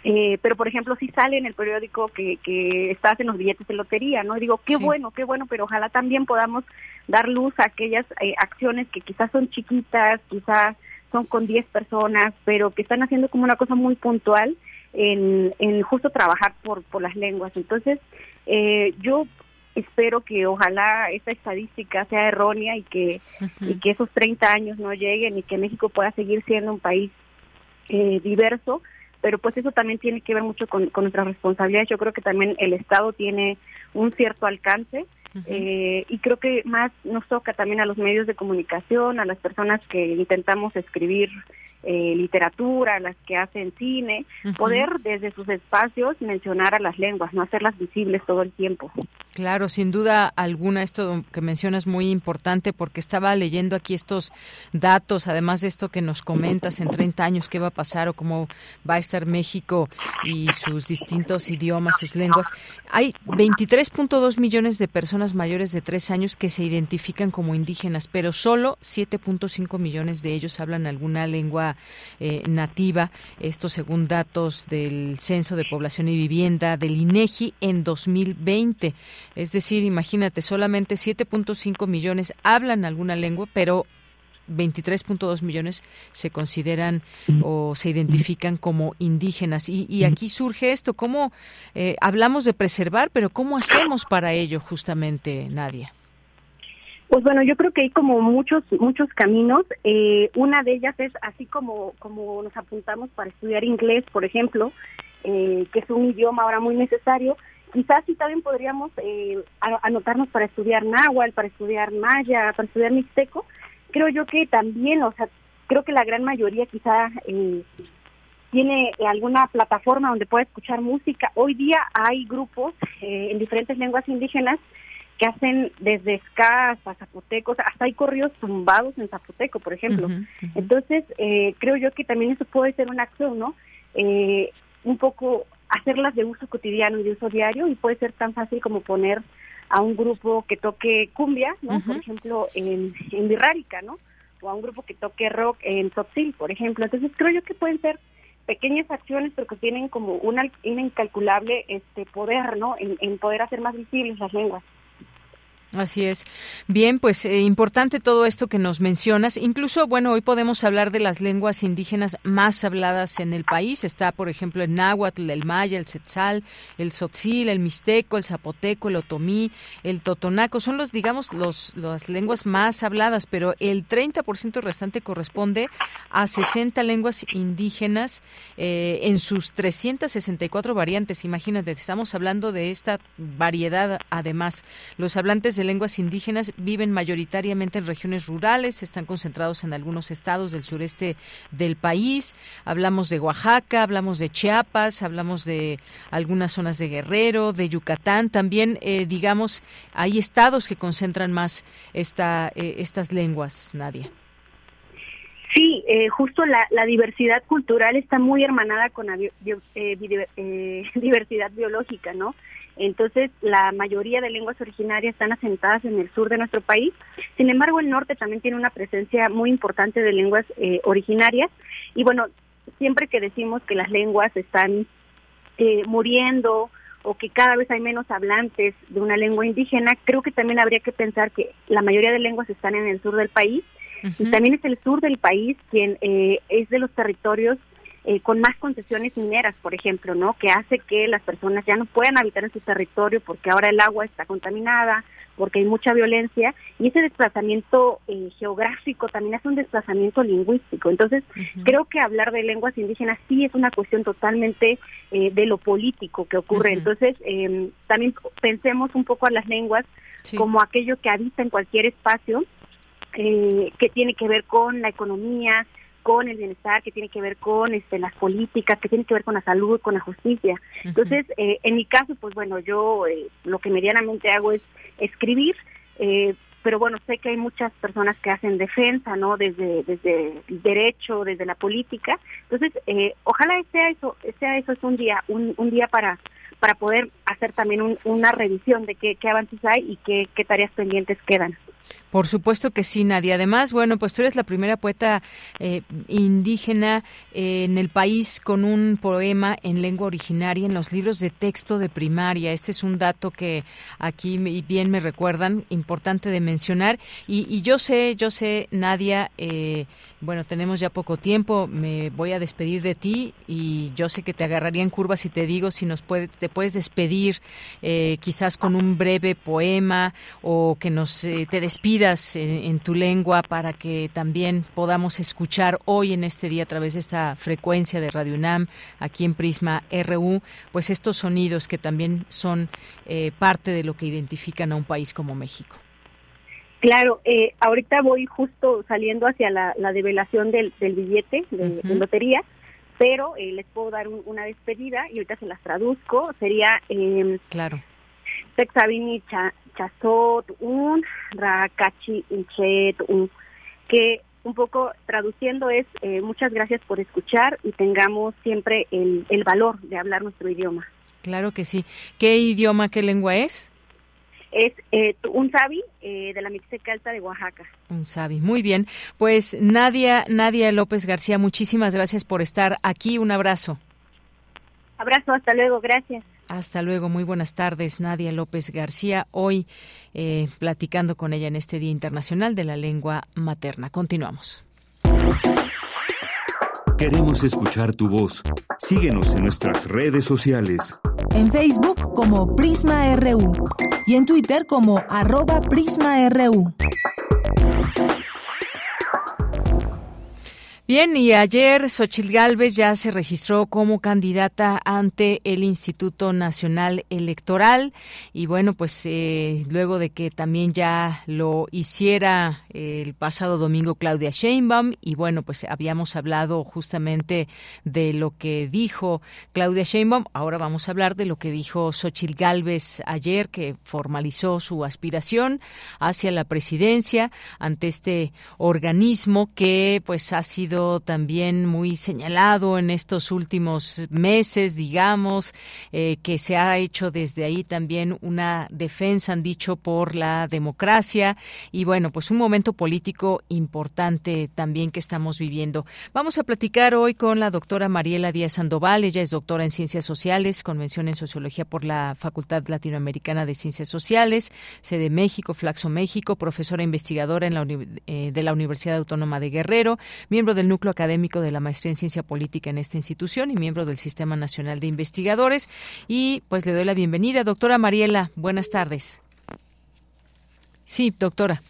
eh, pero por ejemplo sí sale en el periódico que que estás en los billetes de lotería no digo qué bueno qué bueno pero ojalá también podamos dar luz a aquellas eh, acciones que quizás son chiquitas quizás son con 10 personas pero que están haciendo como una cosa muy puntual en, en justo trabajar por, por las lenguas. Entonces, eh, yo espero que ojalá esta estadística sea errónea y que, y que esos 30 años no lleguen y que México pueda seguir siendo un país eh, diverso, pero pues eso también tiene que ver mucho con, con nuestras responsabilidades. Yo creo que también el Estado tiene un cierto alcance eh, y creo que más nos toca también a los medios de comunicación, a las personas que intentamos escribir eh, literatura, las que hacen cine, poder desde sus espacios mencionar a las lenguas, no hacerlas visibles todo el tiempo. Claro, sin duda alguna, esto que mencionas es muy importante porque estaba leyendo aquí estos datos, además de esto que nos comentas en 30 años, qué va a pasar o cómo va a estar México y sus distintos idiomas, sus lenguas. Hay 23.2 millones de personas mayores de 3 años que se identifican como indígenas, pero solo 7.5 millones de ellos hablan alguna lengua eh, nativa, esto según datos del Censo de Población y Vivienda del INEGI en 2020. Es decir, imagínate, solamente 7.5 millones hablan alguna lengua, pero 23.2 millones se consideran o se identifican como indígenas. Y, aquí surge esto, ¿cómo eh, hablamos de preservar, pero cómo hacemos para ello justamente, Nadia? Pues bueno, yo creo que hay como muchos muchos caminos. Eh, una de ellas es así como como nos apuntamos para estudiar inglés, por ejemplo, eh, que es un idioma ahora muy necesario. Quizás sí también podríamos eh, anotarnos para estudiar náhuatl, para estudiar maya, para estudiar mixteco. Creo yo que también, o sea, creo que la gran mayoría quizá tiene alguna plataforma donde pueda escuchar música. Hoy día hay grupos eh, en diferentes lenguas indígenas que hacen desde ska hasta zapotecos, hasta hay corridos tumbados en zapoteco, por ejemplo. Entonces, eh, creo yo que también eso puede ser una acción, ¿no? Eh, un poco hacerlas de uso cotidiano y de uso diario y puede ser tan fácil como poner a un grupo que toque cumbia, ¿no? Por ejemplo, en, en Birrárica, ¿no? O a un grupo que toque rock en Tzotzil, por ejemplo. Entonces, creo yo que pueden ser pequeñas acciones, pero que tienen como un incalculable este poder, ¿no? En, en poder hacer más visibles las lenguas. Así es. Bien, pues eh, importante todo esto que nos mencionas. Incluso, bueno, hoy podemos hablar de las lenguas indígenas más habladas en el país. Está, por ejemplo, el náhuatl, el maya, el setzal, el tzotzil, el mixteco, el zapoteco, el otomí, el totonaco. Son los, digamos, los, las lenguas más habladas, pero el 30% restante corresponde a 60 lenguas indígenas eh, en sus 364 variantes. Imagínate, estamos hablando de esta variedad. Además, los hablantes de lenguas indígenas viven mayoritariamente en regiones rurales, están concentrados en algunos estados del sureste del país. Hablamos de Oaxaca, hablamos de Chiapas, hablamos de algunas zonas de Guerrero, de Yucatán. También, eh, digamos, hay estados que concentran más esta, eh, estas lenguas, Nadia. Sí, eh, justo la, diversidad cultural está muy hermanada con la [laughs] diversidad biológica, ¿no? Entonces, la mayoría de lenguas originarias están asentadas en el sur de nuestro país. Sin embargo, el norte también tiene una presencia muy importante de lenguas eh, originarias. Y bueno, siempre que decimos que las lenguas están eh, muriendo o que cada vez hay menos hablantes de una lengua indígena, creo que también habría que pensar que la mayoría de lenguas están en el sur del país. Y también es el sur del país quien eh, es de los territorios eh, con más concesiones mineras, por ejemplo, ¿no? Que hace que las personas ya no puedan habitar en su territorio porque ahora el agua está contaminada, porque hay mucha violencia y ese desplazamiento eh, geográfico también es un desplazamiento lingüístico. Entonces, creo que hablar de lenguas indígenas sí es una cuestión totalmente eh, de lo político que ocurre. Entonces, em, también pensemos un poco a las lenguas como aquello que habita en cualquier espacio, que tiene que ver con la economía, con el bienestar, que tiene que ver con este, las políticas, que tiene que ver con la salud, con la justicia. Entonces, eh, en mi caso, pues bueno, yo eh, lo que medianamente hago es escribir, eh, pero bueno, sé que hay muchas personas que hacen defensa, ¿no? Desde, desde el derecho, desde la política. Entonces, ojalá sea eso, sea eso es un día, un, un día para para poder hacer también una revisión de qué, qué avances hay y qué, qué tareas pendientes quedan. Por supuesto que sí, Nadia. Además, bueno, pues tú eres la primera poeta eh, indígena eh, en el país con un poema en lengua originaria en los libros de texto de primaria. Este es un dato que aquí bien me recuerdan, importante de mencionar. Y, yo sé, yo sé, Nadia, eh, bueno, tenemos ya poco tiempo, me voy a despedir de ti y yo sé que te agarraría en curva si te digo si nos puede, te puedes despedir quizás con un breve poema o que nos te despidas en, tu lengua para que también podamos escuchar hoy en este día a través de esta frecuencia de Radio UNAM, aquí en Prisma RU, pues estos sonidos que también son eh, parte de lo que identifican a un país como México. Claro, eh, ahorita voy justo saliendo hacia la, develación del, billete de, lotería, pero eh, les puedo dar una despedida y ahorita se las traduzco. Sería eh, claro. Sexavini chazot un, rakachi inchet un, que un poco traduciendo es eh, muchas gracias por escuchar y tengamos siempre el, el valor de hablar nuestro idioma. Claro que sí. ¿Qué idioma, qué lengua es? es eh, un sabi eh, de la Mixteca Alta de Oaxaca. Un sabi, muy bien. Pues Nadia, Nadia López García, muchísimas gracias por estar aquí. Un abrazo. Abrazo, hasta luego, gracias. Hasta luego, muy buenas tardes, Nadia López García. Hoy eh, platicando con ella en este Día Internacional de la Lengua Materna. Continuamos. Queremos escuchar tu voz. Síguenos en nuestras redes sociales. En Facebook como Prisma RU y en Twitter como arroba PrismaRU. Bien, y ayer Xochil Gálvez ya se registró como candidata ante el Instituto Nacional Electoral. Y bueno, pues eh, luego de que también ya lo hiciera el pasado domingo Claudia Sheinbaum y bueno, pues habíamos hablado justamente de lo que dijo Claudia Sheinbaum, ahora vamos a hablar de lo que dijo Xochil Gálvez ayer que formalizó su aspiración hacia la presidencia ante este organismo que pues ha sido también muy señalado en estos últimos meses, digamos, eh, que se ha hecho desde ahí también una defensa, han dicho, por la democracia y bueno, pues un momento político importante también que estamos viviendo. Vamos a platicar hoy con la doctora Mariela Díaz Sandoval, ella es doctora en Ciencias Sociales, convención en Sociología por la Facultad Latinoamericana de Ciencias Sociales, sede México, Flaxo México, profesora investigadora en la, eh, de la Universidad Autónoma de Guerrero, miembro del núcleo académico de la maestría en ciencia política en esta institución y miembro del Sistema Nacional de Investigadores. Y pues le doy la bienvenida, doctora Mariela. Buenas tardes. Sí, doctora.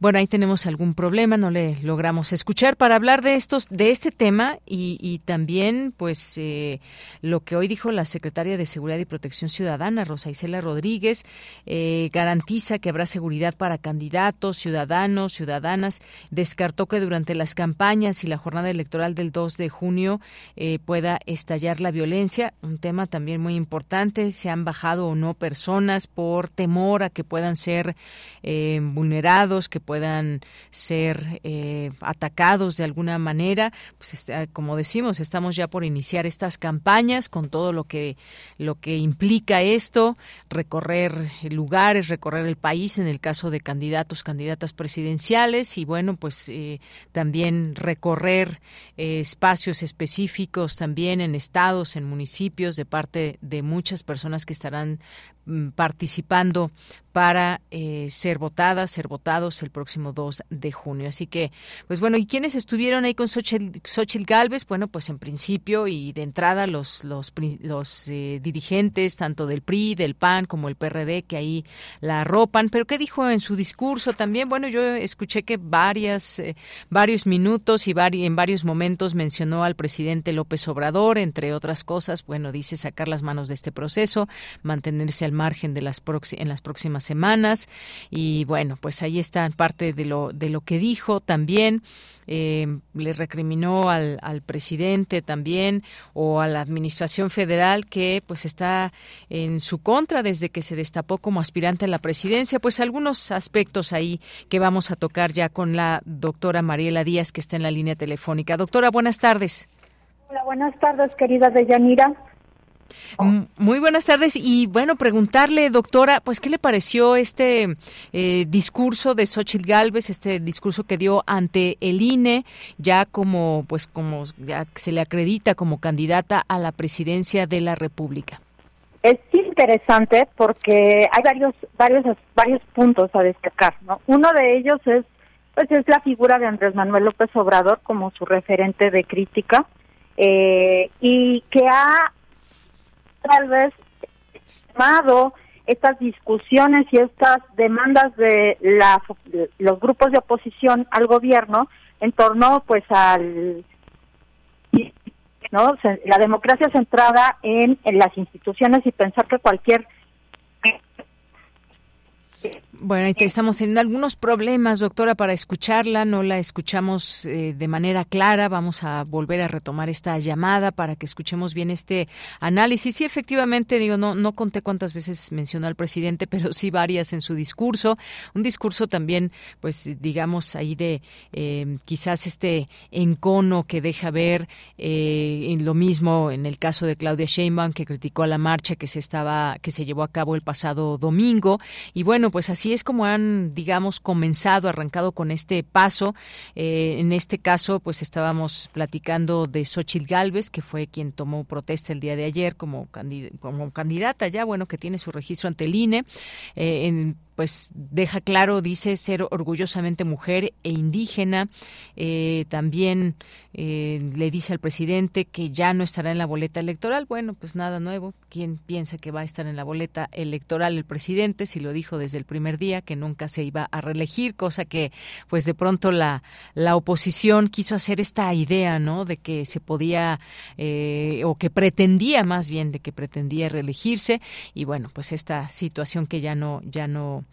Bueno, ahí tenemos algún problema, no le logramos escuchar para hablar de estos, de este tema y, también, pues, eh, lo que hoy dijo la secretaria de Seguridad y Protección Ciudadana, Rosa Isela Rodríguez, eh, garantiza que habrá seguridad para candidatos, ciudadanos, ciudadanas. Descartó que durante las campañas y la jornada electoral del 2 de junio eh, pueda estallar la violencia, un tema también muy importante. Se han bajado o no personas por temor a que puedan ser vulnerados, que puedan ser eh, atacados de alguna manera. Pues este, como decimos, estamos ya por iniciar estas campañas con todo lo que lo que implica esto, recorrer lugares, recorrer el país en el caso de candidatos, candidatas presidenciales y bueno, pues eh, también recorrer eh, espacios específicos también en estados, en municipios de parte de muchas personas que estarán participando para eh, ser votadas, ser votados el próximo 2 de junio. Así que, pues bueno, ¿y quiénes estuvieron ahí con Xochitl, Galvez? Bueno, pues en principio y de entrada los, los, los eh, dirigentes tanto del PRI, del PAN como el PRD que ahí la arropan. Pero ¿qué dijo en su discurso también? Bueno, yo escuché que varias, eh, varios minutos y en varios momentos mencionó al presidente López Obrador, entre otras cosas, bueno, dice sacar las manos de este proceso, mantenerse al margen de las en las próximas semanas y bueno, pues ahí está parte de lo, de lo que dijo también. Eh, le recriminó al, al, presidente también o a la administración federal que pues está en su contra desde que se destapó como aspirante a la presidencia pues algunos aspectos ahí que vamos a tocar ya con la doctora Mariela Díaz que está en la línea telefónica doctora buenas tardes Hola, buenas tardes, querida Deyanira. Mm, muy buenas tardes y bueno, preguntarle, doctora, pues qué le pareció este eh, discurso de Xochitl Galvez, este discurso que dio ante el INE, ya como pues como ya se le acredita como candidata a la presidencia de la República. Es interesante porque hay varios varios varios puntos a destacar, ¿no? Uno de ellos es pues es la figura de Andrés Manuel López Obrador como su referente de crítica eh, y que ha tal vez tomado estas discusiones y estas demandas de, la, los grupos de oposición al gobierno en torno pues al no la democracia centrada en, en las instituciones y pensar que cualquier bueno, estamos teniendo algunos problemas, doctora, para escucharla. No la escuchamos eh, de manera clara. Vamos a volver a retomar esta llamada para que escuchemos bien este análisis. Sí, efectivamente, digo, no, no conté cuántas veces mencionó al presidente, [laughs] pero sí varias en su discurso. Un discurso también, pues, digamos, ahí de eh, quizás este encono que deja ver eh, en lo mismo en el caso de Claudia Sheinbaum, que criticó a la marcha que se estaba, que se llevó a cabo el pasado domingo. Y bueno, pues así es como han, digamos, comenzado, arrancado con este paso. Eh, en este caso, pues estábamos platicando de Xochitl Galvez, que fue quien tomó protesta el día de ayer como, como candidata ya, bueno, que tiene su registro ante el INE. Eh, en pues deja claro, dice, ser orgullosamente mujer e indígena. Eh, también eh, le dice al presidente que ya no estará en la boleta electoral. Bueno, pues nada nuevo. ¿Quién piensa que va a estar en la boleta electoral el presidente? Si lo dijo desde el primer día que nunca se iba a reelegir, cosa que pues de pronto la, la oposición quiso hacer esta idea, ¿no? De que se podía eh, o que pretendía más bien de que pretendía reelegirse y bueno, pues esta situación que ya no ya no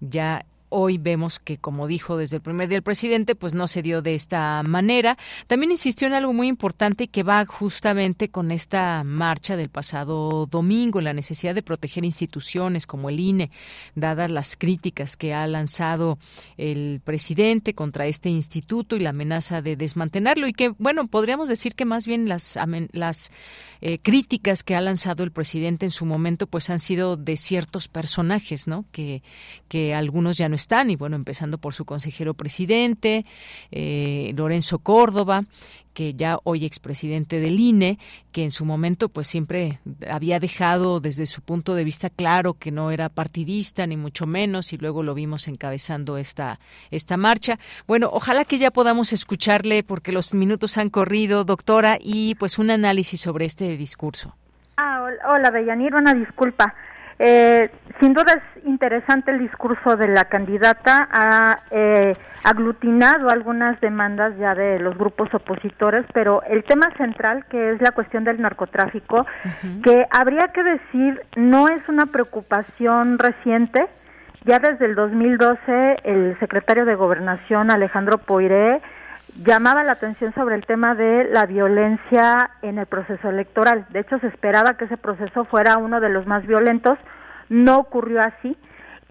ya Hoy vemos que, como dijo desde el primer día el presidente, pues no se dio de esta manera. También insistió en algo muy importante que va justamente con esta marcha del pasado domingo, la necesidad de proteger instituciones como el INE, dadas las críticas que ha lanzado el presidente contra este instituto y la amenaza de desmantelarlo. Y que, bueno, podríamos decir que más bien las, las eh, críticas que ha lanzado el presidente en su momento, pues han sido de ciertos personajes, ¿no? Que, que algunos ya no están, y bueno, empezando por su consejero presidente, eh, Lorenzo Córdoba, que ya hoy expresidente del INE, que en su momento pues siempre había dejado desde su punto de vista claro que no era partidista ni mucho menos y luego lo vimos encabezando esta esta marcha. Bueno, ojalá que ya podamos escucharle porque los minutos han corrido, doctora, y pues un análisis sobre este discurso. Ah, hola, Bellanir, una disculpa. Eh, sin duda es interesante el discurso de la candidata. Ha eh, aglutinado algunas demandas ya de los grupos opositores, pero el tema central, que es la cuestión del narcotráfico, que habría que decir no es una preocupación reciente. Ya desde el 2012 el secretario de Gobernación, Alejandro Poiré, llamaba la atención sobre el tema de la violencia en el proceso electoral. De hecho, se esperaba que ese proceso fuera uno de los más violentos, no ocurrió así.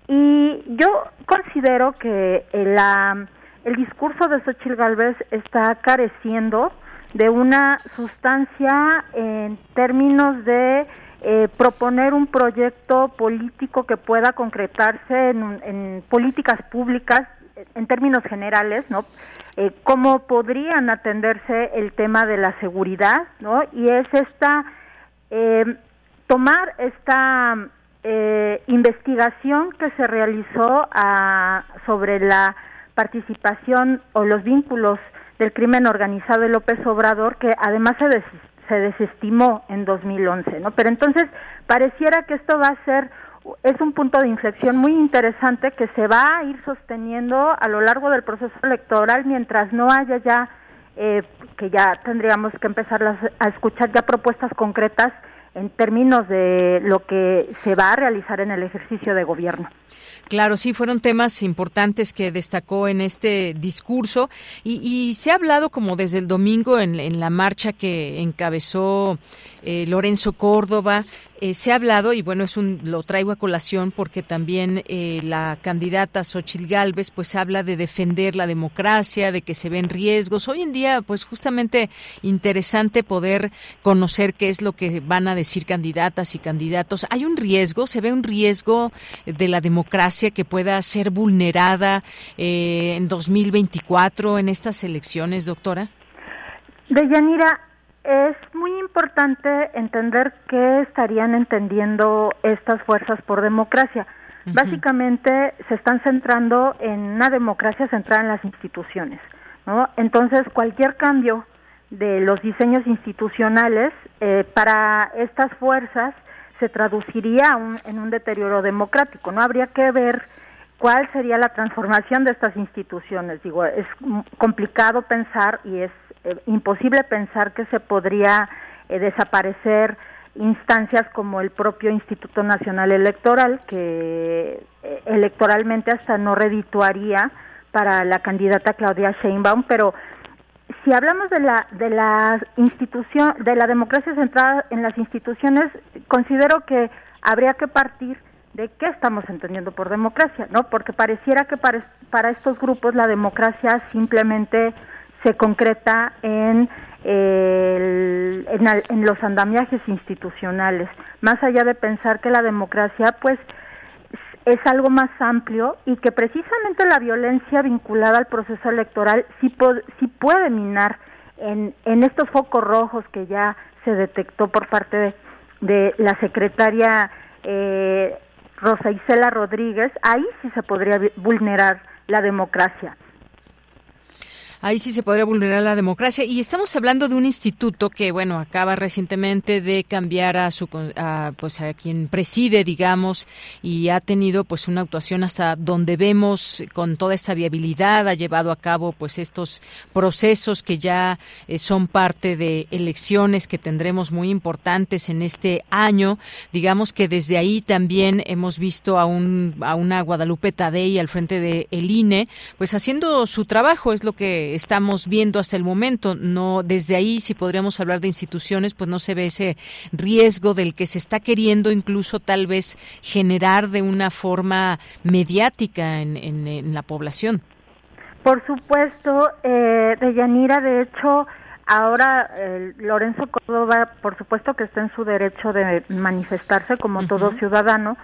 Y yo considero que el, el discurso de Xochitl Galvez está careciendo de una sustancia en términos de eh, proponer un proyecto político que pueda concretarse en, en políticas públicas en términos generales, ¿no? Eh, cómo podrían atenderse el tema de la seguridad, ¿no? Y es esta, eh, tomar esta eh, investigación que se realizó a, sobre la participación o los vínculos del crimen organizado de López Obrador, que además se, se desestimó en 2011, ¿no? Pero entonces pareciera que esto va a ser es un punto de inflexión muy interesante que se va a ir sosteniendo a lo largo del proceso electoral mientras no haya ya, eh, que ya tendríamos que empezar a escuchar ya propuestas concretas en términos de lo que se va a realizar en el ejercicio de gobierno. Claro, sí, fueron temas importantes que destacó en este discurso y, se ha hablado como desde el domingo en, la marcha que encabezó eh, Lorenzo Córdoba eh, se ha hablado, y bueno, es un, lo traigo a colación porque también eh, la candidata Xochitl Galvez pues habla de defender la democracia, de que se ven riesgos. Hoy en día, pues justamente interesante poder conocer qué es lo que van a decir candidatas y candidatos. ¿Hay un riesgo? ¿Se ve un riesgo de la democracia que pueda ser vulnerada eh, en 2024 en estas elecciones, doctora? Deyanira, es muy importante entender qué estarían entendiendo estas fuerzas por democracia. Básicamente se están centrando en una democracia centrada en las instituciones, ¿no? Entonces cualquier cambio de los diseños institucionales eh, para estas fuerzas se traduciría en un deterioro democrático. No habría que ver cuál sería la transformación de estas instituciones. Digo, es complicado pensar y es eh, imposible pensar que se podría eh, desaparecer instancias como el propio Instituto Nacional Electoral, que eh, electoralmente hasta no redituaría para la candidata Claudia Sheinbaum, pero si hablamos de la de la institución de la democracia centrada en las instituciones, considero que habría que partir de qué estamos entendiendo por democracia, ¿no? Porque pareciera que para, para estos grupos la democracia simplemente se concreta en, en, los andamiajes institucionales, más allá de pensar que la democracia pues es algo más amplio y que precisamente la violencia vinculada al proceso electoral sí, sí puede minar en, en estos focos rojos que ya se detectó por parte de, de la secretaria eh, Rosa Isela Rodríguez, ahí sí se podría vulnerar la democracia. Ahí sí se podría vulnerar la democracia. Y estamos hablando de un instituto que, bueno, acaba recientemente de cambiar a su, pues a quien preside, digamos, y ha tenido pues una actuación hasta donde vemos con toda esta viabilidad, ha llevado a cabo pues estos procesos que ya eh, son parte de elecciones que tendremos muy importantes en este año. Digamos que desde ahí también hemos visto a un a una Guadalupe Tadei al frente de el INE, pues haciendo su trabajo, es lo que estamos viendo hasta el momento. No desde ahí, si podríamos hablar de instituciones, pues no se ve ese riesgo del que se está queriendo incluso tal vez generar de una forma mediática en, en, la población. Por supuesto, eh, de Yanira, de hecho, ahora Lorenzo Córdoba, por supuesto que está en su derecho de manifestarse como todo ciudadano,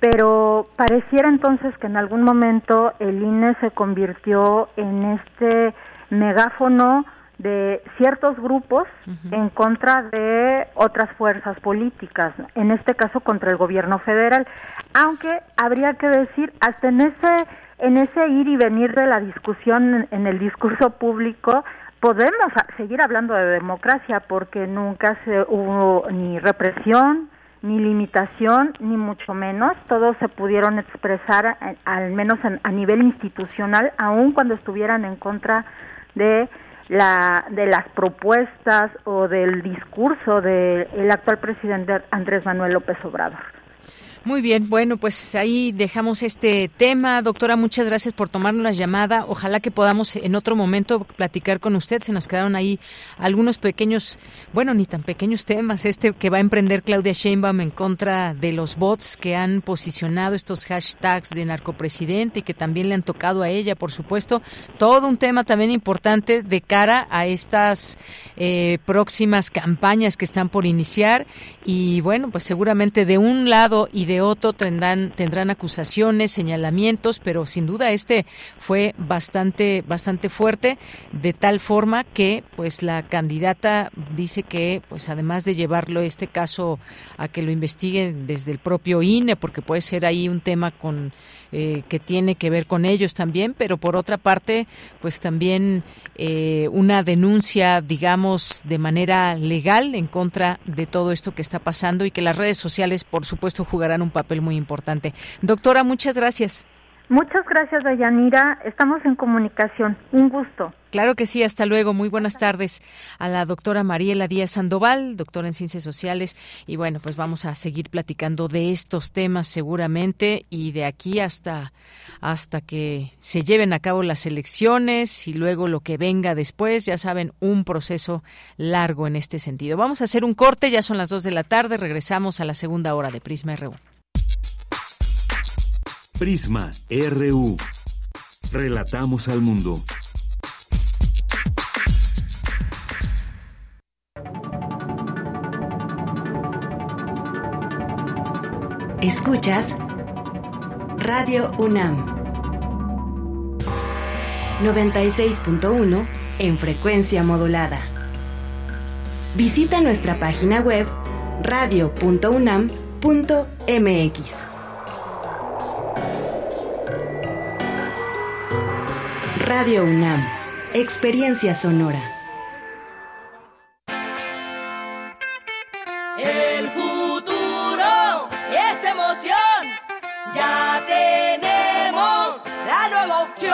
pero pareciera entonces que en algún momento el INE se convirtió en este megáfono de ciertos grupos en contra de otras fuerzas políticas, en este caso contra el gobierno federal, aunque habría que decir hasta en ese en ese ir y venir de la discusión en el discurso público podemos seguir hablando de democracia porque nunca se hubo ni represión, ni limitación, ni mucho menos. Todos se pudieron expresar, eh, al menos a nivel institucional, aun cuando estuvieran en contra de la de las propuestas o del discurso del actual presidente Andrés Manuel López Obrador. Muy bien, bueno, pues ahí dejamos este tema. Doctora, muchas gracias por tomarnos la llamada. Ojalá que podamos en otro momento platicar con usted. Se nos quedaron ahí algunos pequeños, bueno, ni tan pequeños temas. Este que va a emprender Claudia Sheinbaum en contra de los bots que han posicionado estos hashtags de narcopresidente y que también le han tocado a ella, por supuesto. Todo un tema también importante de cara a estas eh, próximas campañas que están por iniciar. Y bueno, pues seguramente de un lado y de otro tendrán, tendrán acusaciones, señalamientos, pero sin duda este fue bastante, bastante fuerte, de tal forma que pues la candidata dice que pues además de llevarlo este caso a que lo investiguen desde el propio INE, porque puede ser ahí un tema con eh, que tiene que ver con ellos también, pero por otra parte, pues también eh, una denuncia, digamos, de manera legal en contra de todo esto que está pasando y que las redes sociales, por supuesto, jugarán un papel muy importante. Doctora, muchas gracias. Muchas gracias, Dayanira. Estamos en comunicación. Un gusto. Claro que sí, hasta luego. Muy buenas tardes a la doctora Mariela Díaz Sandoval, doctora en Ciencias Sociales. Y bueno, pues vamos a seguir platicando de estos temas seguramente y de aquí hasta, hasta que se lleven a cabo las elecciones y luego lo que venga después. Ya saben, un proceso largo en este sentido. Vamos a hacer un corte, ya son las dos de la tarde. Regresamos a la segunda hora de Prisma RU. Prisma RU. Relatamos al mundo. Escuchas Radio UNAM 96.1 en frecuencia modulada. Visita nuestra página web radio.unam.mx. Radio UNAM, Experiencia Sonora. El futuro es emoción. Ya tenemos la nueva opción.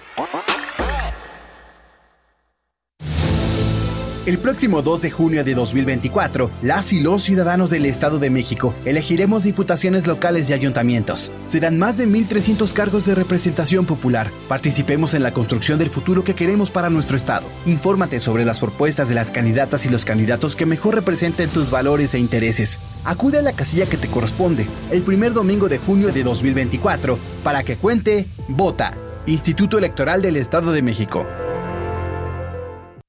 El próximo 2 de junio de 2024, las y los ciudadanos del Estado de México elegiremos diputaciones locales y ayuntamientos. Serán más de 1.300 cargos de representación popular. Participemos en la construcción del futuro que queremos para nuestro Estado. Infórmate sobre las propuestas de las candidatas y los candidatos que mejor representen tus valores e intereses. Acude a la casilla que te corresponde el primer domingo de junio de 2024 para que cuente, vota. Instituto Electoral del Estado de México.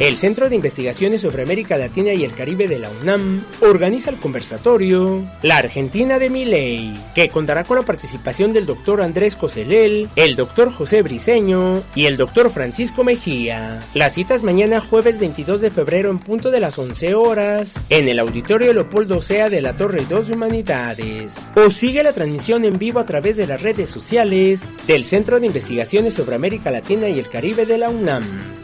El Centro de Investigaciones sobre América Latina y el Caribe de la UNAM organiza el conversatorio La Argentina de Miley, que contará con la participación del doctor Andrés Coselel, el doctor José Briceño y el doctor Francisco Mejía. Las citas mañana jueves 22 de febrero en punto de las 11 horas en el Auditorio Leopoldo Sea de la Torre 2 de Humanidades. O sigue la transmisión en vivo a través de las redes sociales del Centro de Investigaciones sobre América Latina y el Caribe de la UNAM.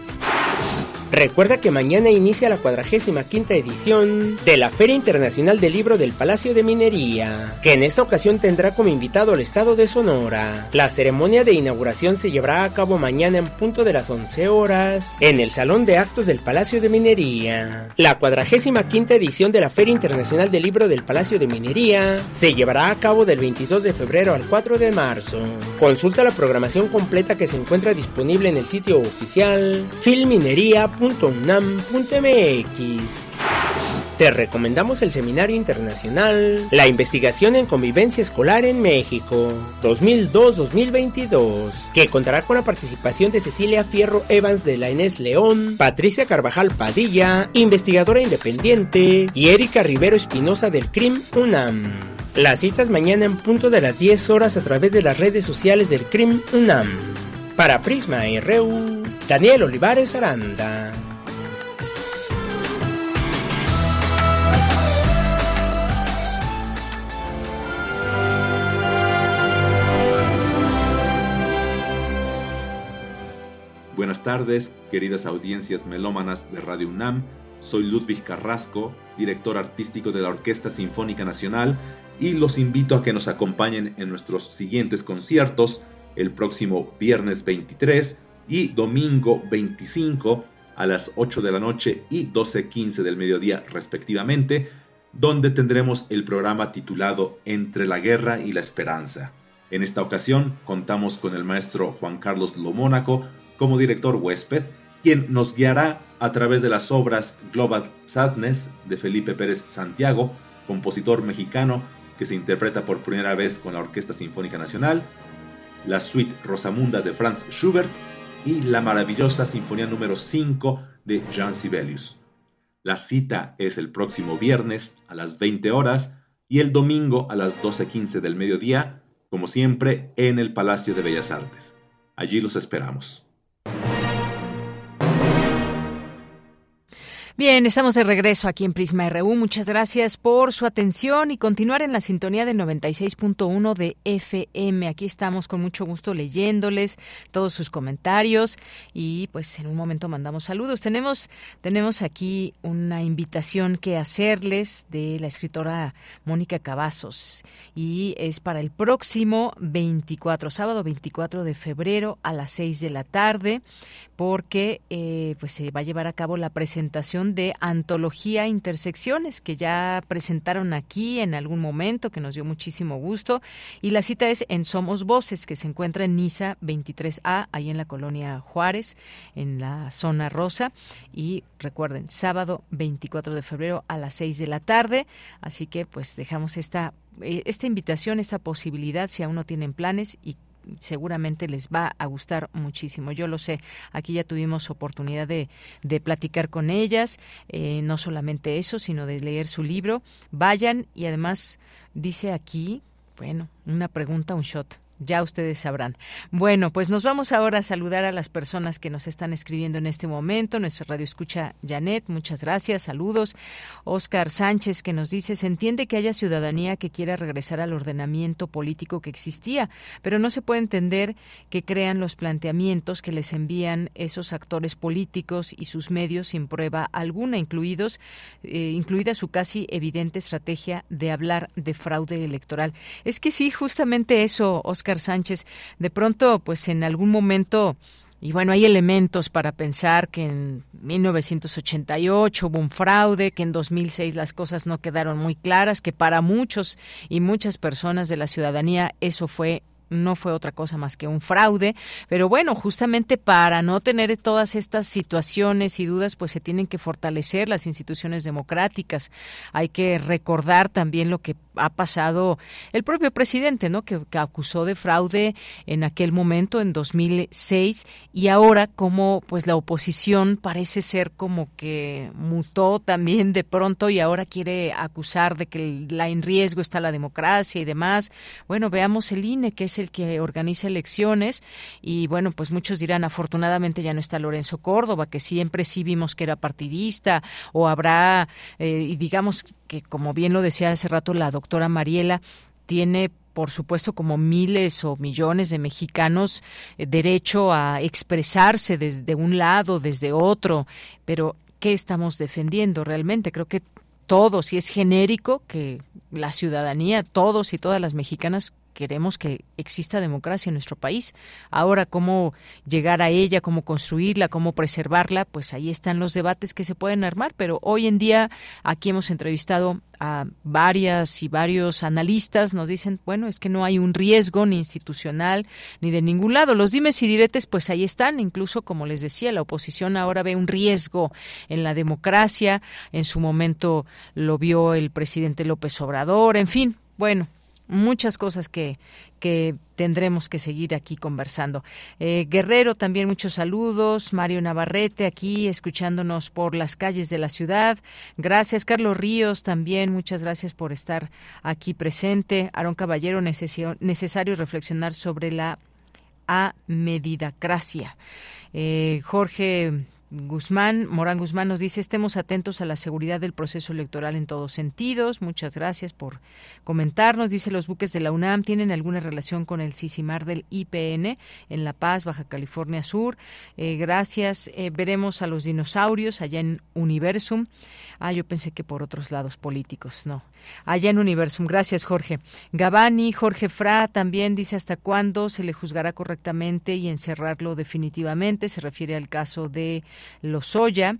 Recuerda que mañana inicia la 45 edición de la Feria Internacional del Libro del Palacio de Minería, que en esta ocasión tendrá como invitado al estado de Sonora. La ceremonia de inauguración se llevará a cabo mañana en punto de las 11 horas en el Salón de Actos del Palacio de Minería. La 45 edición de la Feria Internacional del Libro del Palacio de Minería se llevará a cabo del 22 de febrero al 4 de marzo. Consulta la programación completa que se encuentra disponible en el sitio oficial filminería.com www.unam.mx. Te recomendamos el Seminario Internacional La Investigación en Convivencia Escolar en México 2002-2022, que contará con la participación de Cecilia Fierro Evans de la Inés León, Patricia Carvajal Padilla, investigadora independiente, y Erika Rivero Espinosa del CRIM UNAM. Las citas mañana en punto de las 10 horas a través de las redes sociales del CRIM UNAM. Para Prisma RU, Daniel Olivares Aranda. Buenas tardes, queridas audiencias melómanas de Radio UNAM. Soy Ludwig Carrasco, director artístico de la Orquesta Sinfónica Nacional, y los invito a que nos acompañen en nuestros siguientes conciertos el próximo viernes 23 y domingo 25 a las 8 de la noche y 12.15 del mediodía respectivamente, donde tendremos el programa titulado Entre la Guerra y la Esperanza. En esta ocasión contamos con el maestro Juan Carlos Lomónaco como director huésped, quien nos guiará a través de las obras Global Sadness de Felipe Pérez Santiago, compositor mexicano que se interpreta por primera vez con la Orquesta Sinfónica Nacional, la suite Rosamunda de Franz Schubert y la maravillosa Sinfonía número 5 de Jean Sibelius. La cita es el próximo viernes a las 20 horas y el domingo a las 12.15 del mediodía, como siempre, en el Palacio de Bellas Artes. Allí los esperamos. Bien, estamos de regreso aquí en Prisma RU. Muchas gracias por su atención y continuar en la sintonía del 96.1 de FM. Aquí estamos con mucho gusto leyéndoles todos sus comentarios y pues en un momento mandamos saludos. Tenemos tenemos aquí una invitación que hacerles de la escritora Mónica Cavazos y es para el próximo 24, sábado 24 de febrero a las 6 de la tarde porque eh, pues se va a llevar a cabo la presentación de Antología Intersecciones que ya presentaron aquí en algún momento que nos dio muchísimo gusto. Y la cita es en Somos Voces que se encuentra en Niza 23A ahí en la colonia Juárez en la zona rosa. Y recuerden sábado 24 de febrero a las 6 de la tarde. Así que pues dejamos esta eh, esta invitación, esta posibilidad, si aún no tienen planes y seguramente les va a gustar muchísimo. Yo lo sé, aquí ya tuvimos oportunidad de, de platicar con ellas, eh, no solamente eso, sino de leer su libro. Vayan y además dice aquí, bueno, una pregunta, un shot. Ya ustedes sabrán. Bueno, pues nos vamos ahora a saludar a las personas que nos están escribiendo en este momento. Nuestra radio escucha Janet, muchas gracias, saludos. Oscar Sánchez que nos dice, se entiende que haya ciudadanía que quiera regresar al ordenamiento político que existía, pero no se puede entender que crean los planteamientos que les envían esos actores políticos y sus medios sin prueba alguna, incluidos, eh, incluida su casi evidente estrategia de hablar de fraude electoral. Es que sí, justamente eso, Oscar Sánchez, de pronto, pues en algún momento y bueno, hay elementos para pensar que en 1988 hubo un fraude, que en 2006 las cosas no quedaron muy claras, que para muchos y muchas personas de la ciudadanía eso fue no fue otra cosa más que un fraude, pero bueno, justamente para no tener todas estas situaciones y dudas, pues se tienen que fortalecer las instituciones democráticas. Hay que recordar también lo que ha pasado el propio presidente, ¿no? Que, acusó de fraude en aquel momento, en 2006, y ahora como pues la oposición parece ser como que mutó también de pronto y ahora quiere acusar de que la en riesgo está la democracia y demás. Bueno, veamos el INE, que es el que organiza elecciones y bueno, pues muchos dirán, afortunadamente ya no está Lorenzo Córdoba, que siempre sí vimos que era partidista o habrá, eh, digamos que como bien lo decía hace rato la doctora Mariela, tiene por supuesto, como miles o millones de mexicanos, eh, derecho a expresarse desde un lado, desde otro, pero ¿qué estamos defendiendo realmente? Creo que todos, y es genérico que la ciudadanía, todos y todas las mexicanas queremos que exista democracia en nuestro país. Ahora, cómo llegar a ella, cómo construirla, cómo preservarla, pues ahí están los debates que se pueden armar, pero hoy en día aquí hemos entrevistado a varias y varios analistas, nos dicen, bueno, es que no hay un riesgo ni institucional ni de ningún lado. Los dimes y diretes, pues ahí están, incluso como les decía, la oposición ahora ve un riesgo en la democracia, en su momento lo vio el presidente López Obrador, en fin, bueno, muchas cosas que, que tendremos que seguir aquí conversando. Eh, Guerrero, también muchos saludos. Mario Navarrete, aquí escuchándonos por las calles de la ciudad. Gracias. Carlos Ríos, también muchas gracias por estar aquí presente. Aaron Caballero, necesario reflexionar sobre la amedidacracia. Eh, Jorge Guzmán, Morán Guzmán nos dice, estemos atentos a la seguridad del proceso electoral en todos sentidos. Muchas gracias por comentarnos. Dice, los buques de la UNAM tienen alguna relación con el CICIMAR del IPN en La Paz, Baja California Sur. Eh, gracias. Eh, veremos a los dinosaurios allá en Universum. Ah, yo pensé que por otros lados políticos, no. Allá en Universum. Gracias, Jorge. Gabani, Jorge Fra también dice hasta cuándo se le juzgará correctamente y encerrarlo definitivamente. Se refiere al caso de Lozoya.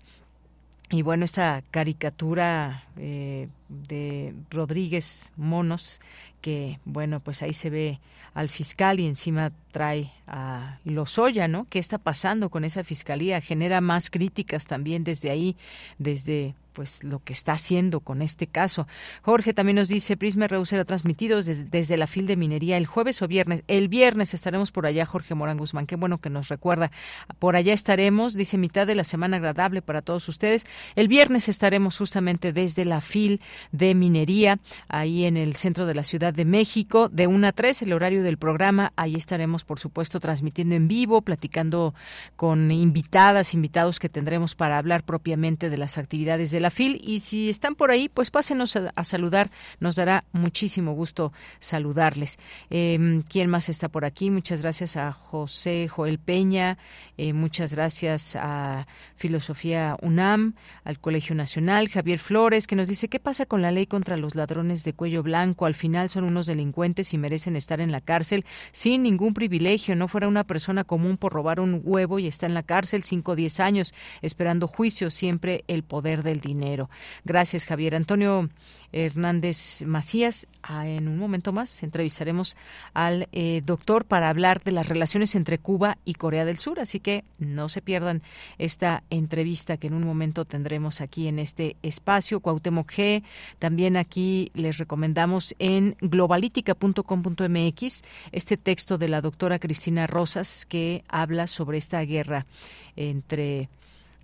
Y bueno, esta caricatura, eh, de Rodríguez Monos, que bueno, pues ahí se ve al fiscal y encima trae a Lozoya, ¿no? ¿Qué está pasando con esa fiscalía? Genera más críticas también desde ahí, desde pues lo que está haciendo con este caso. Jorge también nos dice, Prisma RU será transmitido desde, la fil de minería el jueves o viernes. El viernes estaremos por allá, Jorge Morán Guzmán, qué bueno que nos recuerda. Por allá estaremos, dice mitad de la semana agradable para todos ustedes. El viernes estaremos justamente desde la fil de minería, ahí en el centro de la Ciudad de México, de 1 a 3, el horario del programa. Ahí estaremos, por supuesto, transmitiendo en vivo, platicando con invitadas, invitados que tendremos para hablar propiamente de las actividades de la FIL y si están por ahí, pues pásenos a, saludar, nos dará muchísimo gusto saludarles. Em, ¿Quién más está por aquí? Muchas gracias a José Joel Peña, eh, muchas gracias a Filosofía UNAM, al Colegio Nacional, Javier Flores, que nos dice, ¿qué pasa con la ley contra los ladrones de cuello blanco? Al final son unos delincuentes y merecen estar en la cárcel sin ningún privilegio, no fuera una persona común por robar un huevo y está en la cárcel 5 o 10 años esperando juicio, siempre el poder del dinero. Gracias, Javier. Antonio Hernández Macías. Ah, en un momento más entrevistaremos al eh, doctor para hablar de las relaciones entre Cuba y Corea del Sur. Así que no se pierdan esta entrevista que en un momento tendremos aquí en este espacio. Cuauhtémoc G. También aquí les recomendamos en globalítica.com.mx este texto de la doctora Cristina Rosas que habla sobre esta guerra entre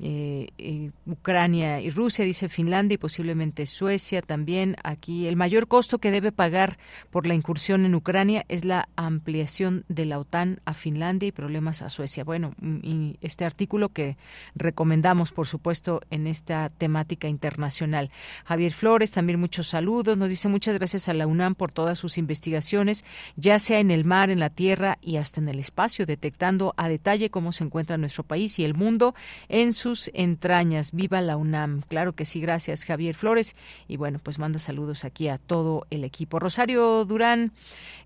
eh, eh, Ucrania y Rusia, dice Finlandia y posiblemente Suecia también. Aquí el mayor costo que debe pagar por la incursión en Ucrania es la ampliación de la OTAN a Finlandia y problemas a Suecia. Bueno, mm, y este artículo que recomendamos, por supuesto, en esta temática internacional. Javier Flores, también muchos saludos. Nos dice muchas gracias a la UNAM por todas sus investigaciones, ya sea en el mar, en la tierra y hasta en el espacio, detectando a detalle cómo se encuentra nuestro país y el mundo en su entrañas. Viva la UNAM. Claro que sí, gracias Javier Flores. Y bueno, pues manda saludos aquí a todo el equipo. Rosario Durán,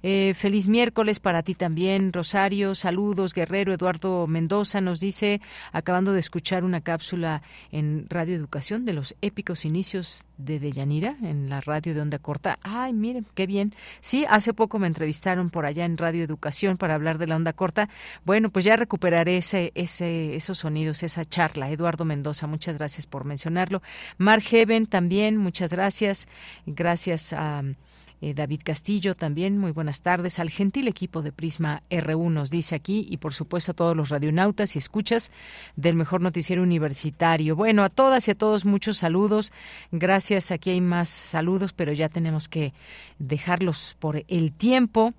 eh, feliz miércoles para ti también. Rosario, saludos. Guerrero Eduardo Mendoza nos dice, acabando de escuchar una cápsula en Radio Educación de los épicos inicios de Deyanira en la radio de Onda Corta. Ay, miren, qué bien. Sí, hace poco me entrevistaron por allá en Radio Educación para hablar de la Onda Corta. Bueno, pues ya recuperaré ese, ese, esos sonidos, esa charla. Eduardo Mendoza, muchas gracias por mencionarlo. Mar Heaven también, muchas gracias. Gracias a eh, David Castillo también, muy buenas tardes. Al gentil equipo de Prisma R1 nos dice aquí y por supuesto a todos los radionautas y escuchas del mejor noticiero universitario. Bueno, a todas y a todos muchos saludos. Gracias, aquí hay más saludos, pero ya tenemos que dejarlos por el tiempo.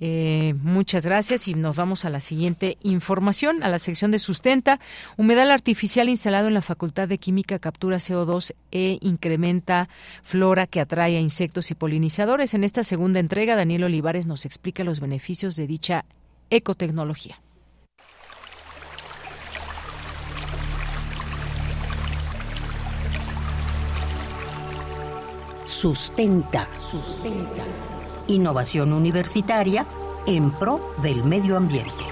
Eh, muchas gracias y nos vamos a la siguiente información, a la sección de sustenta. Humedal artificial instalado en la Facultad de Química captura CO2 e incrementa flora que atrae a insectos y polinizadores. En esta segunda entrega, Daniel Olivares nos explica los beneficios de dicha ecotecnología. Sustenta, sustenta Innovación universitaria en pro del medio ambiente.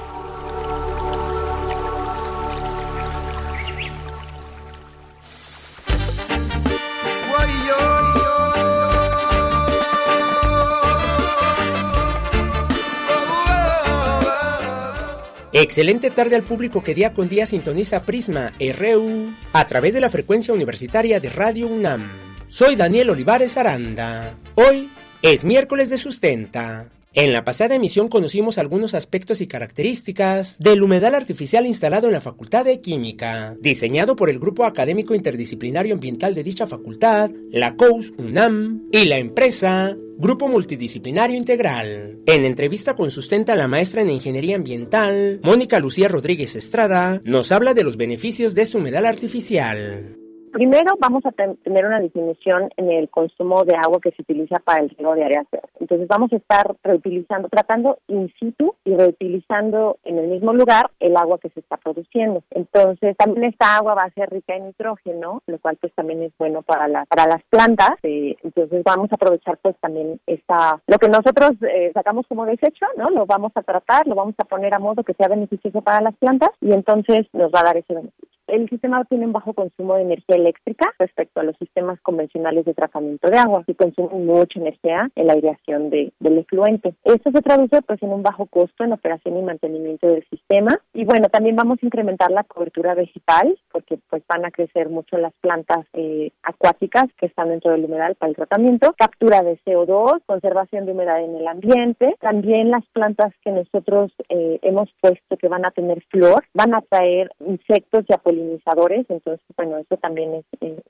Excelente tarde al público que día con día sintoniza Prisma RU a través de la frecuencia universitaria de Radio UNAM. Soy Daniel Olivares Aranda. Hoy es miércoles de sustenta. En la pasada emisión conocimos algunos aspectos y características del humedal artificial instalado en la Facultad de Química, diseñado por el Grupo Académico Interdisciplinario Ambiental de dicha facultad, la COUS UNAM y la empresa Grupo Multidisciplinario Integral. En entrevista con Sustenta, la maestra en Ingeniería Ambiental, Mónica Lucía Rodríguez Estrada, nos habla de los beneficios de este humedal artificial. Primero vamos a tener una disminución en el consumo de agua que se utiliza para el riego de áreas verdes. Entonces vamos a estar reutilizando, tratando in situ y reutilizando en el mismo lugar el agua que se está produciendo. Entonces también esta agua va a ser rica en nitrógeno, lo cual pues también es bueno para las para las plantas. Eh, entonces vamos a aprovechar pues también esta lo que nosotros eh, sacamos como desecho, ¿no? Lo vamos a tratar, lo vamos a poner a modo que sea beneficioso para las plantas y entonces nos va a dar ese beneficio. El sistema tiene un bajo consumo de energía eléctrica respecto a los sistemas convencionales de tratamiento de agua y consume mucha energía en la aireación de, del efluente. Esto se traduce pues en un bajo costo en operación y mantenimiento del sistema. Y bueno, también vamos a incrementar la cobertura vegetal porque pues van a crecer mucho las plantas eh, acuáticas que están dentro del humedal para el tratamiento, captura de CO2, conservación de humedad en el ambiente, también las plantas que nosotros eh, hemos puesto que van a tener flor, van a traer insectos y polinizadores, entonces bueno, eso también es eh,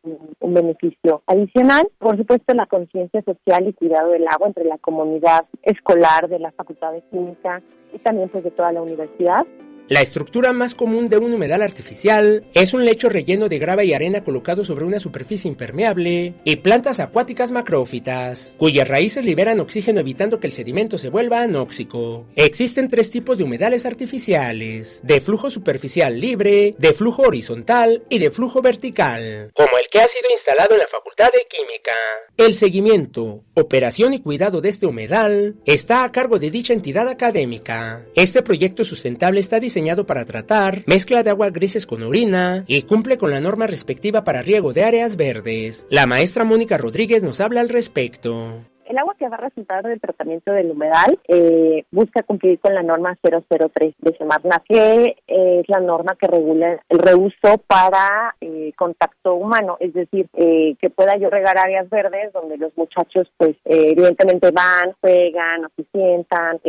un beneficio adicional. Por supuesto, la conciencia social y cuidado del agua entre la comunidad escolar de la Facultad de Química y también pues de toda la universidad. La estructura más común de un humedal artificial es un lecho relleno de grava y arena colocado sobre una superficie impermeable y plantas acuáticas macrófitas, cuyas raíces liberan oxígeno evitando que el sedimento se vuelva anóxico. Existen tres tipos de humedales artificiales, de flujo superficial libre, de flujo horizontal y de flujo vertical, como el que ha sido instalado en la Facultad de Química. El seguimiento, operación y cuidado de este humedal está a cargo de dicha entidad académica. Este proyecto sustentable está diseñado diseñado para tratar mezcla de agua grises con orina y cumple con la norma respectiva para riego de áreas verdes. La maestra Mónica Rodríguez nos habla al respecto. El agua que va a resultar del tratamiento del humedal eh, busca cumplir con la norma 003 de Semarnat, que es la norma que regula el reuso para eh, contacto humano, es decir, eh, que pueda yo regar áreas verdes donde los muchachos, pues, evidentemente van, juegan o se sientan.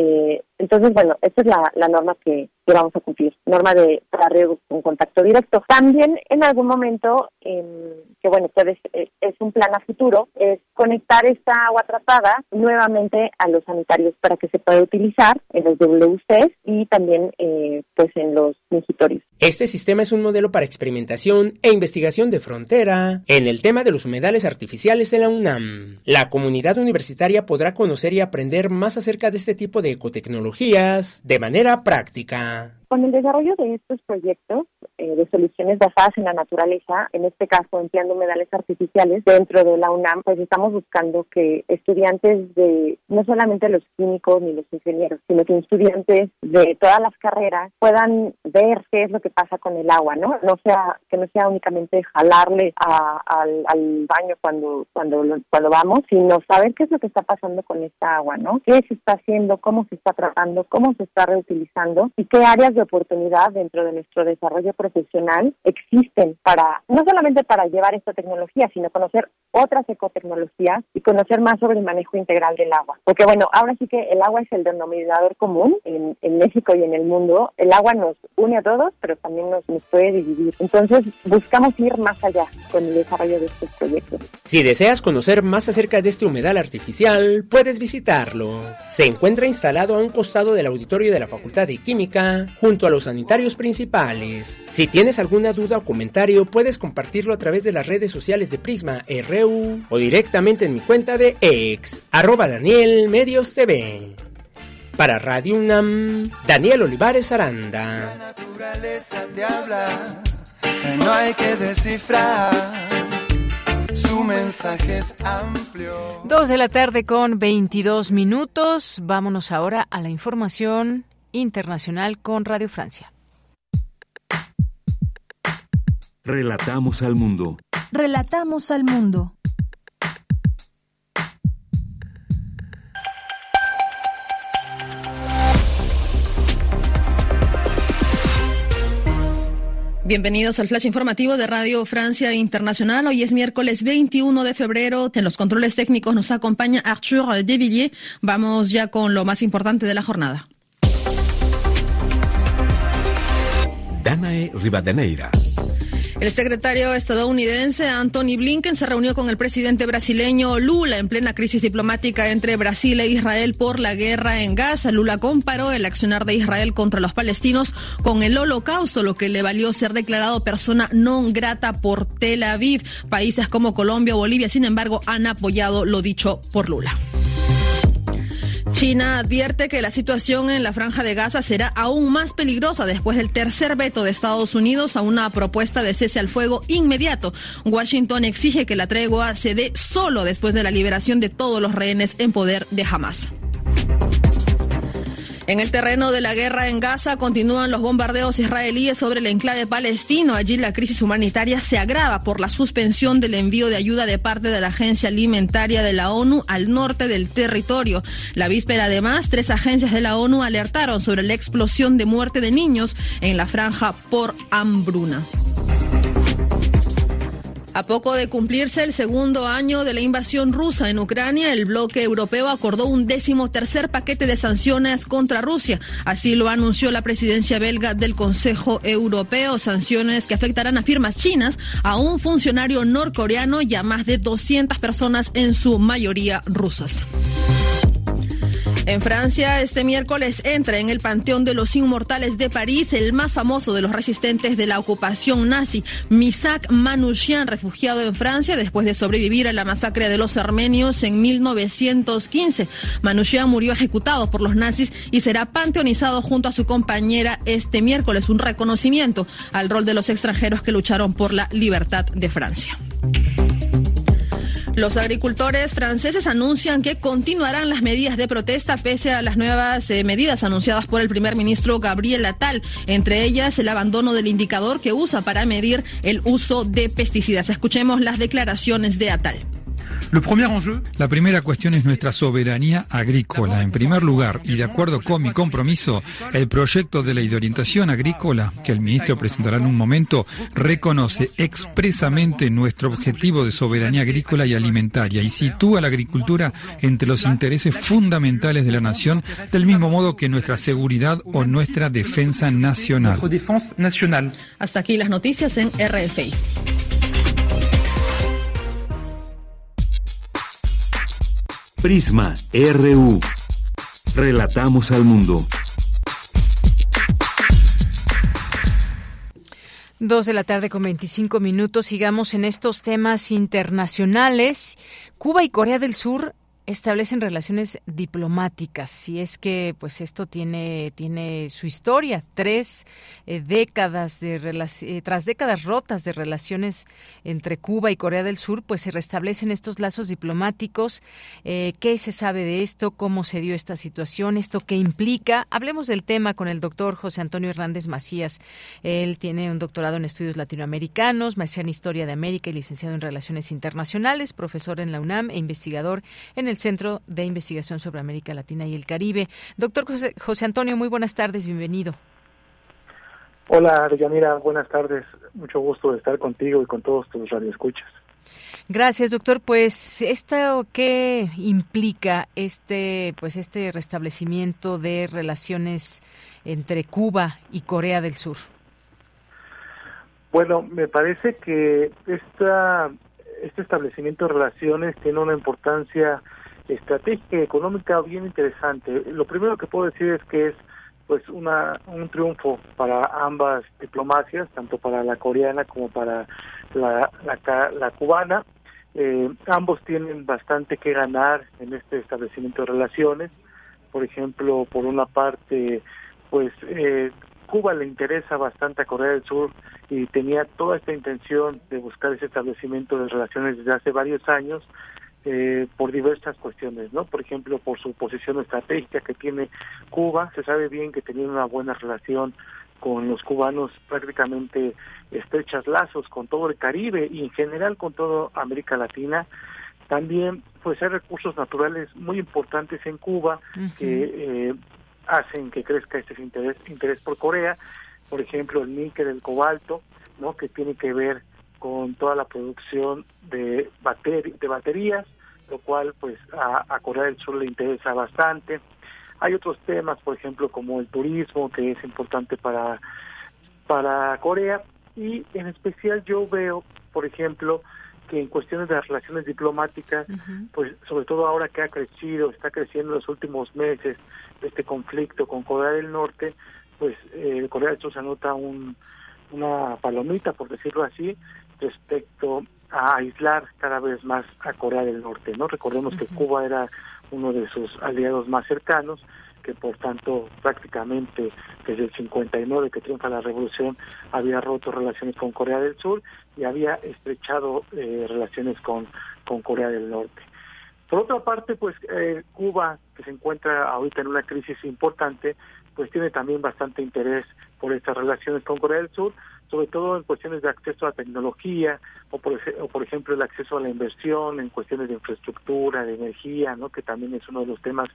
entonces, bueno, esta es la, la norma que, que vamos a cumplir, norma de para riego con contacto directo. También en algún momento, que bueno, es un plan a futuro, es conectar esta agua tratada nuevamente a los sanitarios para que se pueda utilizar en los WCs y también eh, pues en los mingitorios. Este sistema es un modelo para experimentación e investigación de frontera en el tema de los humedales artificiales en la UNAM. La comunidad universitaria podrá conocer y aprender más acerca de este tipo de ecotecnologías de manera práctica. Con el desarrollo de estos proyectos eh, de soluciones basadas en la naturaleza, en este caso empleando humedales artificiales dentro de la UNAM, pues estamos buscando que estudiantes de no solamente los químicos ni los ingenieros, sino que estudiantes de todas las carreras puedan ver qué es lo que pasa con el agua, ¿no? No sea que no sea únicamente jalarle al, baño cuando cuando cuando vamos, sino saber qué es lo que está pasando con esta agua, ¿no? ¿Qué se está haciendo? ¿Cómo se está tratando? ¿Cómo se está reutilizando? ¿Y qué áreas de oportunidad dentro de nuestro desarrollo profesional existen para, no solamente para llevar esta tecnología, sino conocer otras ecotecnologías y conocer más sobre el manejo integral del agua. Porque bueno, ahora sí que el agua es el denominador común en, México y en el mundo. El agua nos une a todos, pero también nos, nos puede dividir. Entonces buscamos ir más allá con el desarrollo de estos proyectos. Si deseas conocer más acerca de este humedal artificial, puedes visitarlo. Se encuentra instalado a un costado del auditorio de la Facultad de Química, junto a los sanitarios principales. Si tienes alguna duda o comentario, puedes compartirlo a través de las redes sociales de Prisma RU o directamente en mi cuenta de ex, arroba Daniel Medios TV. Para Radio UNAM, Daniel Olivares Aranda. La naturaleza te habla, no hay que descifrar. Su mensaje es amplio. Dos de la tarde con 22 minutos. Vámonos ahora a la información internacional con Radio Francia. Relatamos al mundo. Relatamos al mundo. Bienvenidos al flash informativo de Radio Francia Internacional. Hoy es miércoles 21 de febrero. En los controles técnicos nos acompaña Arthur Devilliers. Vamos ya con lo más importante de la jornada. Danae Rivadeneira. El secretario estadounidense Anthony Blinken se reunió con el presidente brasileño Lula en plena crisis diplomática entre Brasil e Israel por la guerra en Gaza. Lula comparó el accionar de Israel contra los palestinos con el holocausto, lo que le valió ser declarado persona non grata por Tel Aviv. Países como Colombia o Bolivia, sin embargo, han apoyado lo dicho por Lula. China advierte que la situación en la franja de Gaza será aún más peligrosa después del tercer veto de Estados Unidos a una propuesta de cese al fuego inmediato. Washington exige que la tregua se dé solo después de la liberación de todos los rehenes en poder de Hamas. En el terreno de la guerra en Gaza continúan los bombardeos israelíes sobre el enclave palestino. Allí la crisis humanitaria se agrava por la suspensión del envío de ayuda de parte de la Agencia Alimentaria de la ONU al norte del territorio. La víspera, además, tres agencias de la ONU alertaron sobre la explosión de muerte de niños en la franja por hambruna. A poco de cumplirse el segundo año de la invasión rusa en Ucrania, el bloque europeo acordó un décimo tercer paquete de sanciones contra Rusia. Así lo anunció la presidencia belga del Consejo Europeo. Sanciones que afectarán a firmas chinas, a un funcionario norcoreano y a más de 200 personas, en su mayoría rusas. En Francia, este miércoles entra en el Panteón de los Inmortales de París el más famoso de los resistentes de la ocupación nazi, Misak Manouchian, refugiado en Francia después de sobrevivir a la masacre de los armenios en 1915. Manouchian murió ejecutado por los nazis y será panteonizado junto a su compañera este miércoles, un reconocimiento al rol de los extranjeros que lucharon por la libertad de Francia. Los agricultores franceses anuncian que continuarán las medidas de protesta pese a las nuevas eh, medidas anunciadas por el primer ministro Gabriel Attal, entre ellas el abandono del indicador que usa para medir el uso de pesticidas. Escuchemos las declaraciones de Attal. La primera cuestión es nuestra soberanía agrícola. En primer lugar, y de acuerdo con mi compromiso, el proyecto de ley de orientación agrícola, que el ministro presentará en un momento, reconoce expresamente nuestro objetivo de soberanía agrícola y alimentaria y sitúa la agricultura entre los intereses fundamentales de la nación, del mismo modo que nuestra seguridad o nuestra defensa nacional. Hasta aquí las noticias en RFI. Prisma RU. Relatamos al mundo. Dos de la tarde con 25 minutos. Sigamos en estos temas internacionales. Cuba y Corea del Sur establecen relaciones diplomáticas si es que pues esto tiene tiene su historia tres eh, décadas de eh, tras décadas rotas de relaciones entre Cuba y Corea del Sur pues se restablecen estos lazos diplomáticos. Eh, qué se sabe de esto cómo se dio esta situación esto qué implica hablemos del tema con el doctor José Antonio Hernández Macías. Él tiene un doctorado en estudios latinoamericanos maestría en historia de América y licenciado en relaciones internacionales profesor en la UNAM e investigador en el Centro de Investigación sobre América Latina y el Caribe. Doctor José, Antonio, muy buenas tardes, bienvenido. Hola, Yanira, buenas tardes. Mucho gusto de estar contigo y con todos tus radioescuchas. Gracias, doctor. Pues esto qué implica este pues este restablecimiento de relaciones entre Cuba y Corea del Sur. Bueno, me parece que esta este establecimiento de relaciones tiene una importancia estratégica y económica bien interesante. Lo primero que puedo decir es que es pues una un triunfo para ambas diplomacias, tanto para la coreana como para la, la, cubana. Eh, ambos tienen bastante que ganar en este establecimiento de relaciones. Por ejemplo, por una parte, pues eh, Cuba le interesa bastante a Corea del Sur y tenía toda esta intención de buscar ese establecimiento de relaciones desde hace varios años eh, por diversas cuestiones, ¿no? Por ejemplo, por su posición estratégica que tiene Cuba, se sabe bien que tenía una buena relación con los cubanos, prácticamente estrechas lazos con todo el Caribe y en general con toda América Latina. También, pues hay recursos naturales muy importantes en Cuba que eh, hacen que crezca este interés, interés por Corea. Por ejemplo, el níquel, el cobalto, ¿no? Que tiene que ver con toda la producción de, de baterías, lo cual pues a, Corea del Sur le interesa bastante. Hay otros temas, por ejemplo, como el turismo, que es importante para, para Corea, y en especial yo veo, por ejemplo, que en cuestiones de las relaciones diplomáticas, pues sobre todo ahora que ha crecido, está creciendo en los últimos meses este conflicto con Corea del Norte, pues eh, Corea del Sur se anota un, una palomita, por decirlo así, respecto a aislar cada vez más a Corea del Norte. No recordemos que Cuba era uno de sus aliados más cercanos, que por tanto prácticamente desde el 59 que triunfa la revolución había roto relaciones con Corea del Sur y había estrechado eh, relaciones con, con Corea del Norte. Por otra parte, pues eh, Cuba, que se encuentra ahorita en una crisis importante, pues tiene también bastante interés por estas relaciones con Corea del Sur, sobre todo en cuestiones de acceso a tecnología o por, o por ejemplo el acceso a la inversión en cuestiones de infraestructura, de energía, ¿no? que también es uno de los temas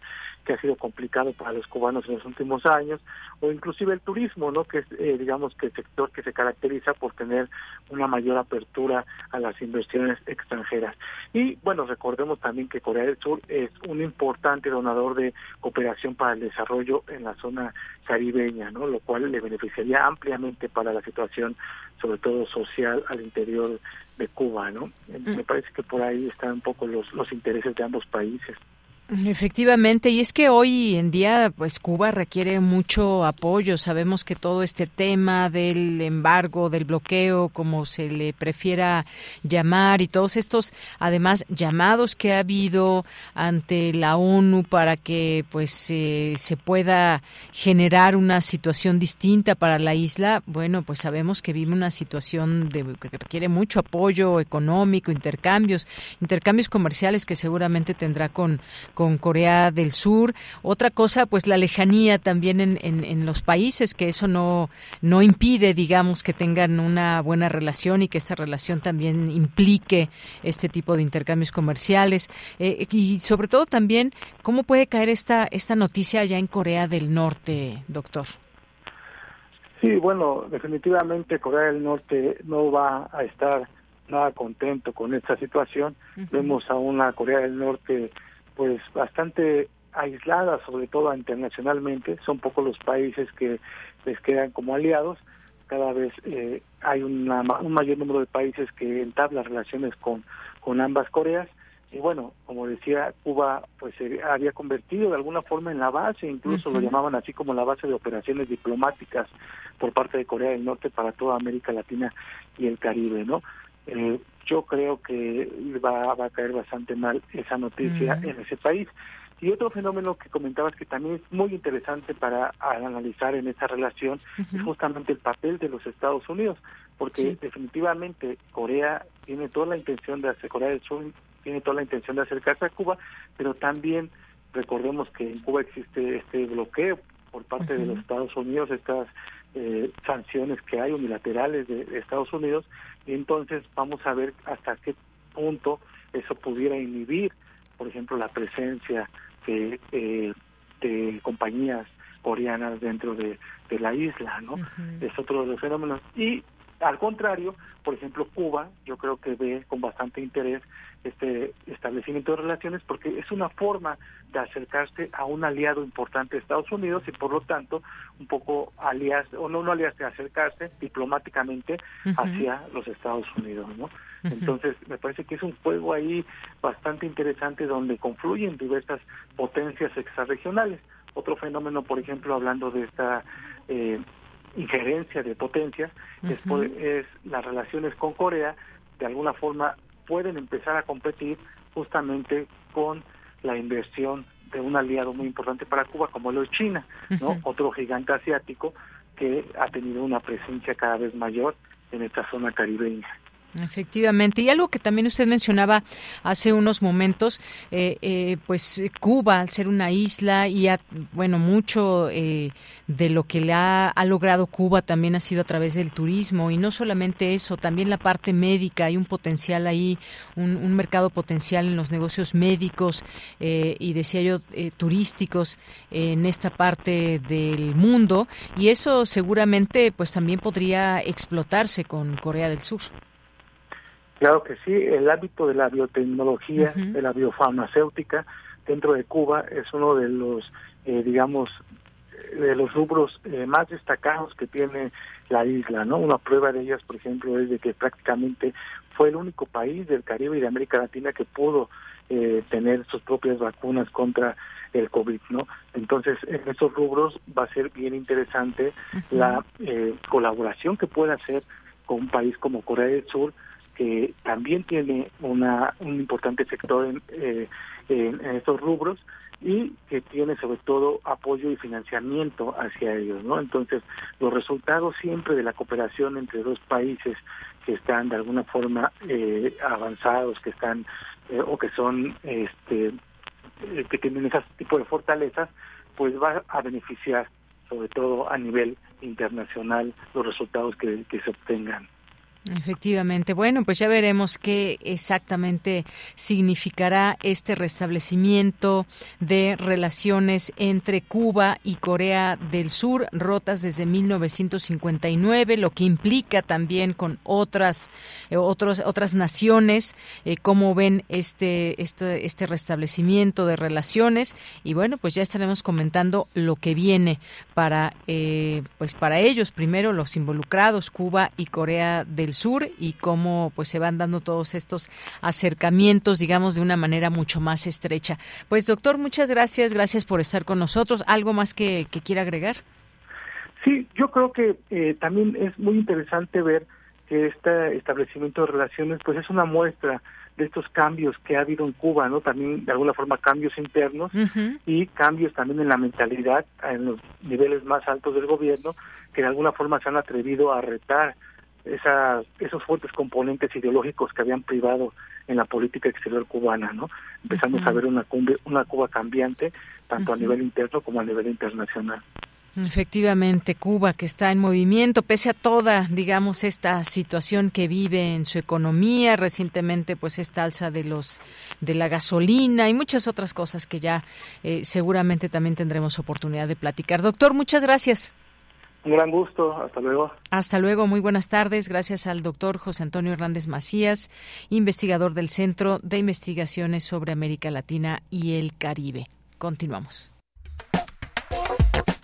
que ha sido complicado para los cubanos en los últimos años, o inclusive el turismo, ¿no? que es eh, digamos que el sector que se caracteriza por tener una mayor apertura a las inversiones extranjeras. Y bueno, recordemos también que Corea del Sur es un importante donador de cooperación para el desarrollo en la zona caribeña, ¿no? lo cual le beneficiaría ampliamente para la situación, sobre todo social, al interior de Cuba. ¿no? Mm. Me parece que por ahí están un poco los, los intereses de ambos países. Efectivamente, y es que hoy en día, pues Cuba requiere mucho apoyo. Sabemos que todo este tema del embargo, del bloqueo, como se le prefiera llamar, y todos estos, además, llamados que ha habido ante la ONU para que, pues, eh, se pueda generar una situación distinta para la isla. Bueno, pues sabemos que vive una situación de, que requiere mucho apoyo económico, intercambios, intercambios comerciales que seguramente tendrá con con Corea del Sur. Otra cosa, pues la lejanía también en, en, los países, que eso no, no impide, digamos, que tengan una buena relación y que esta relación también implique este tipo de intercambios comerciales. Eh, y sobre todo también, ¿cómo puede caer esta, esta noticia allá en Corea del Norte, doctor? Sí, bueno, definitivamente Corea del Norte no va a estar nada contento con esta situación. Vemos a una Corea del Norte pues bastante aislada, sobre todo internacionalmente. Son pocos los países que les quedan como aliados. Cada vez eh, hay una, un mayor número de países que entablan relaciones con, con ambas Coreas. Y bueno, como decía, Cuba pues se había convertido de alguna forma en la base, incluso lo llamaban así como la base de operaciones diplomáticas por parte de Corea del Norte para toda América Latina y el Caribe, ¿no? Eh, yo creo que va, va a caer bastante mal esa noticia en ese país. Y otro fenómeno que comentabas que también es muy interesante para analizar en esa relación es justamente el papel de los Estados Unidos, porque definitivamente Corea tiene toda la intención de hacer, Corea del Sur tiene toda la intención de acercarse a Cuba, pero también recordemos que en Cuba existe este bloqueo por parte de los Estados Unidos, estas eh, sanciones que hay unilaterales de, Estados Unidos y entonces vamos a ver hasta qué punto eso pudiera inhibir, por ejemplo, la presencia de, eh, de compañías coreanas dentro de, de la isla, ¿no? Es otro de los fenómenos. Y al contrario, por ejemplo, Cuba, yo creo que ve con bastante interés este establecimiento de relaciones porque es una forma de acercarse a un aliado importante de Estados Unidos y por lo tanto un poco aliarse, o no, no aliarse, acercarse diplomáticamente hacia los Estados Unidos, ¿no? Entonces, me parece que es un juego ahí bastante interesante donde confluyen diversas potencias extrarregionales. Otro fenómeno, por ejemplo, hablando de esta eh, injerencia de potencias, es, es las relaciones con Corea, de alguna forma pueden empezar a competir justamente con la inversión de un aliado muy importante para Cuba como lo es China, ¿no? Otro gigante asiático que ha tenido una presencia cada vez mayor en esta zona caribeña. Efectivamente. Y algo que también usted mencionaba hace unos momentos, eh, eh, pues Cuba, al ser una isla y, bueno, mucho eh, de lo que le ha, logrado Cuba también ha sido a través del turismo. Y no solamente eso, también la parte médica. Hay un potencial ahí, un, un mercado potencial en los negocios médicos y, decía yo, turísticos en esta parte del mundo. Y eso seguramente, pues también podría explotarse con Corea del Sur. Claro que sí, el ámbito de la biotecnología, de la biofarmacéutica dentro de Cuba es uno de los, eh, digamos, de los rubros eh, más destacados que tiene la isla, ¿no? Una prueba de ellas, por ejemplo, es de que prácticamente fue el único país del Caribe y de América Latina que pudo eh, tener sus propias vacunas contra el COVID, ¿no? Entonces, en estos rubros va a ser bien interesante la colaboración que pueda hacer con un país como Corea del Sur, que también tiene una, un importante sector en, eh, estos rubros y que tiene sobre todo apoyo y financiamiento hacia ellos, ¿no? Entonces, los resultados siempre de la cooperación entre dos países que están de alguna forma eh, avanzados, que están eh, o que son este eh, que tienen ese tipo de fortalezas, pues va a beneficiar sobre todo a nivel internacional los resultados que se obtengan. Efectivamente. Bueno, pues ya veremos qué exactamente significará este restablecimiento de relaciones entre Cuba y Corea del Sur, rotas desde 1959, lo que implica también con otras eh, otros, otras naciones eh, cómo ven este, este este restablecimiento de relaciones y bueno, pues ya estaremos comentando lo que viene para eh, pues para ellos primero los involucrados Cuba y Corea del Sur y cómo pues se van dando todos estos acercamientos, digamos, de una manera mucho más estrecha. Pues doctor, muchas gracias, gracias por estar con nosotros. ¿Algo más que, quiera agregar? Sí, yo creo que eh, también es muy interesante ver que este establecimiento de relaciones pues es una muestra de estos cambios que ha habido en Cuba, ¿no? También de alguna forma cambios internos y cambios también en la mentalidad en los niveles más altos del gobierno que de alguna forma se han atrevido a retar esos fuertes componentes ideológicos que habían privado en la política exterior cubana, ¿no? Empezamos a ver una, una Cuba cambiante, tanto a nivel interno como a nivel internacional. Efectivamente, Cuba que está en movimiento, pese a toda, digamos, esta situación que vive en su economía, recientemente, pues esta alza de los de la gasolina y muchas otras cosas que ya eh, seguramente también tendremos oportunidad de platicar. Doctor, muchas gracias. Un gran gusto, hasta luego. Hasta luego, muy buenas tardes. Gracias al doctor José Antonio Hernández Macías, investigador del Centro de Investigaciones sobre América Latina y el Caribe. Continuamos.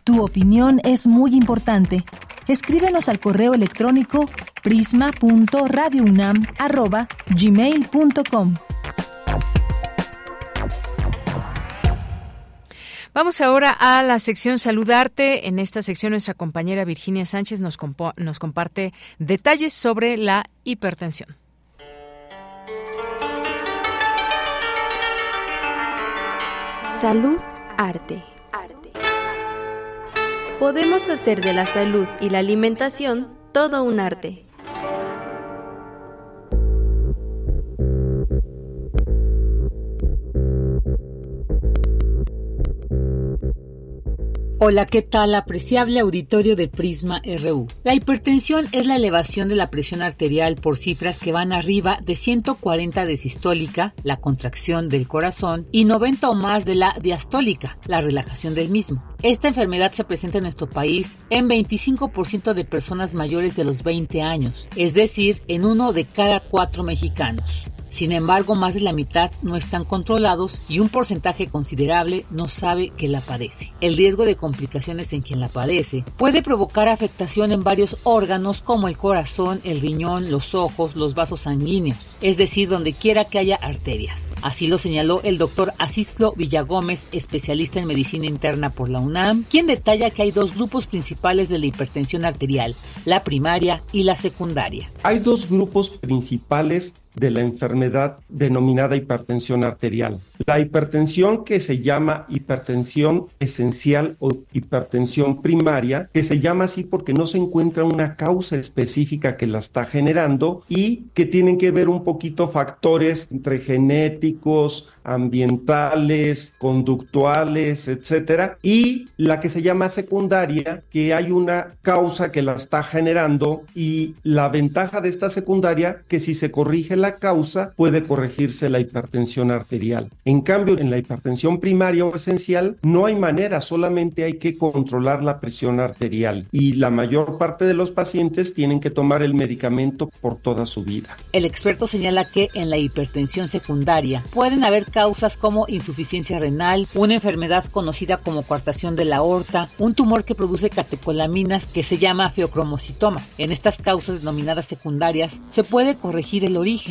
Tu opinión es muy importante. Escríbenos al correo electrónico prisma.radiounam@gmail.com. Vamos ahora a la sección Saludarte. En esta sección nuestra compañera Virginia Sánchez nos, nos comparte detalles sobre la hipertensión. Salud Arte. Podemos hacer de la salud y la alimentación todo un arte. Hola, ¿qué tal? Apreciable auditorio de Prisma RU. La hipertensión es la elevación de la presión arterial por cifras que van arriba de 140 de sistólica, la contracción del corazón, y 90 o más de la diastólica, la relajación del mismo. Esta enfermedad se presenta en nuestro país en 25% de personas mayores de los 20 años, es decir, en uno de cada cuatro mexicanos. Sin embargo, más de la mitad no están controlados y un porcentaje considerable no sabe que la padece. El riesgo de complicaciones en quien la padece puede provocar afectación en varios órganos como el corazón, el riñón, los ojos, los vasos sanguíneos, es decir, donde quiera que haya arterias. Así lo señaló el doctor Asisclo Villagómez, especialista en medicina interna por la UNAM, quien detalla que hay dos grupos principales de la hipertensión arterial, la primaria y la secundaria. Hay dos grupos principales de la enfermedad denominada hipertensión arterial. La hipertensión que se llama hipertensión esencial o hipertensión primaria, que se llama así porque no se encuentra una causa específica que la está generando y que tienen que ver un poquito factores entre genéticos, ambientales, conductuales, etcétera, y la que se llama secundaria, que hay una causa que la está generando y la ventaja de esta secundaria que si se corrige la causa puede corregirse la hipertensión arterial. En cambio, en la hipertensión primaria o esencial no hay manera, solamente hay que controlar la presión arterial y la mayor parte de los pacientes tienen que tomar el medicamento por toda su vida. El experto señala que en la hipertensión secundaria pueden haber causas como insuficiencia renal, una enfermedad conocida como coartación de la aorta, un tumor que produce catecolaminas que se llama feocromocitoma. En estas causas denominadas secundarias se puede corregir el origen,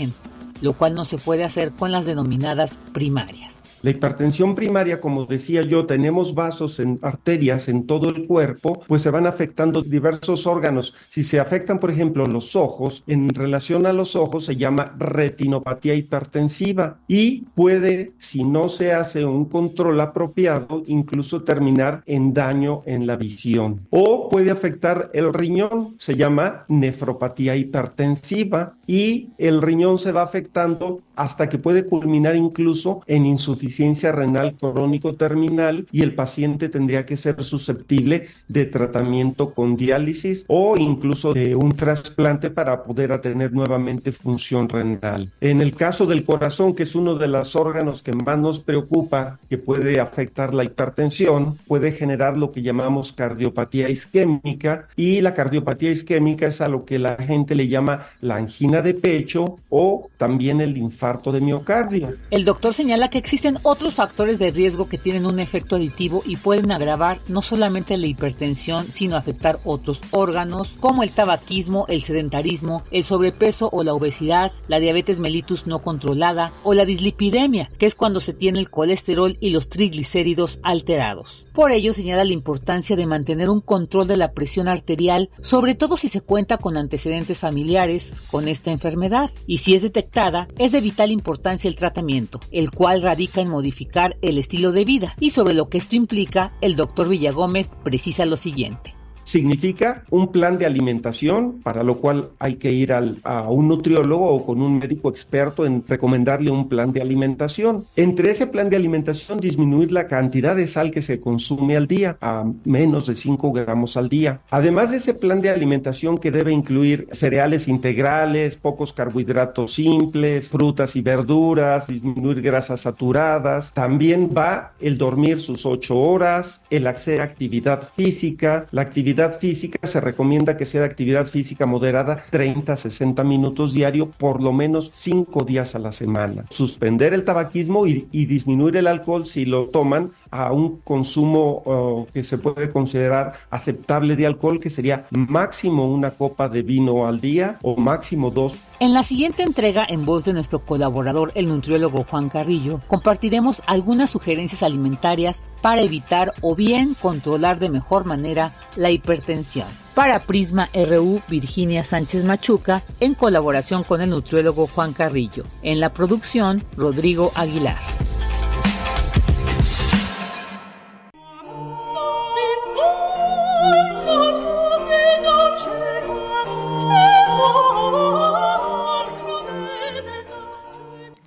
lo cual no se puede hacer con las denominadas primarias. La hipertensión primaria, como decía yo, tenemos vasos en arterias en todo el cuerpo, pues se van afectando diversos órganos. Si se afectan, por ejemplo, los ojos, en relación a los ojos se llama retinopatía hipertensiva y puede, si no se hace un control apropiado, incluso terminar en daño en la visión. O puede afectar el riñón, se llama nefropatía hipertensiva y el riñón se va afectando hasta que puede culminar incluso en insuficiencia renal crónico terminal y el paciente tendría que ser susceptible de tratamiento con diálisis o incluso de un trasplante para poder tener nuevamente función renal. En el caso del corazón, que es uno de los órganos que más nos preocupa, que puede afectar la hipertensión, puede generar lo que llamamos cardiopatía isquémica y la cardiopatía isquémica es a lo que la gente le llama la angina de pecho o también el infarto de miocardio. El doctor señala que existen otros factores de riesgo que tienen un efecto aditivo y pueden agravar no solamente la hipertensión, sino afectar otros órganos como el tabaquismo, el sedentarismo, el sobrepeso o la obesidad, la diabetes mellitus no controlada o la dislipidemia, que es cuando se tiene el colesterol y los triglicéridos alterados. Por ello señala la importancia de mantener un control de la presión arterial, sobre todo si se cuenta con antecedentes familiares con esta enfermedad y si es detectada es de vital importancia el tratamiento, el cual radica en modificar el estilo de vida. Y sobre lo que esto implica, el doctor Villagómez precisa lo siguiente significa un plan de alimentación, para lo cual hay que ir a un nutriólogo o con un médico experto en recomendarle un plan de alimentación. Entre ese plan de alimentación, disminuir la cantidad de sal que se consume al día a menos de 5 gramos al día. Además de ese plan de alimentación que debe incluir cereales integrales, pocos carbohidratos simples, frutas y verduras, disminuir grasas saturadas, también va el dormir sus 8 horas, el hacer actividad física, la actividad física se recomienda que sea actividad física moderada 30 a 60 minutos diario por lo menos 5 días a la semana. Suspender el tabaquismo y, disminuir el alcohol si lo toman a un consumo que se puede considerar aceptable de alcohol, que sería máximo una copa de vino al día o máximo dos. En la siguiente entrega, en voz de nuestro colaborador, el nutriólogo Juan Carrillo, compartiremos algunas sugerencias alimentarias para evitar o bien controlar de mejor manera la hipertensión. Para Prisma RU, Virginia Sánchez Machuca, en colaboración con el nutriólogo Juan Carrillo. En la producción, Rodrigo Aguilar.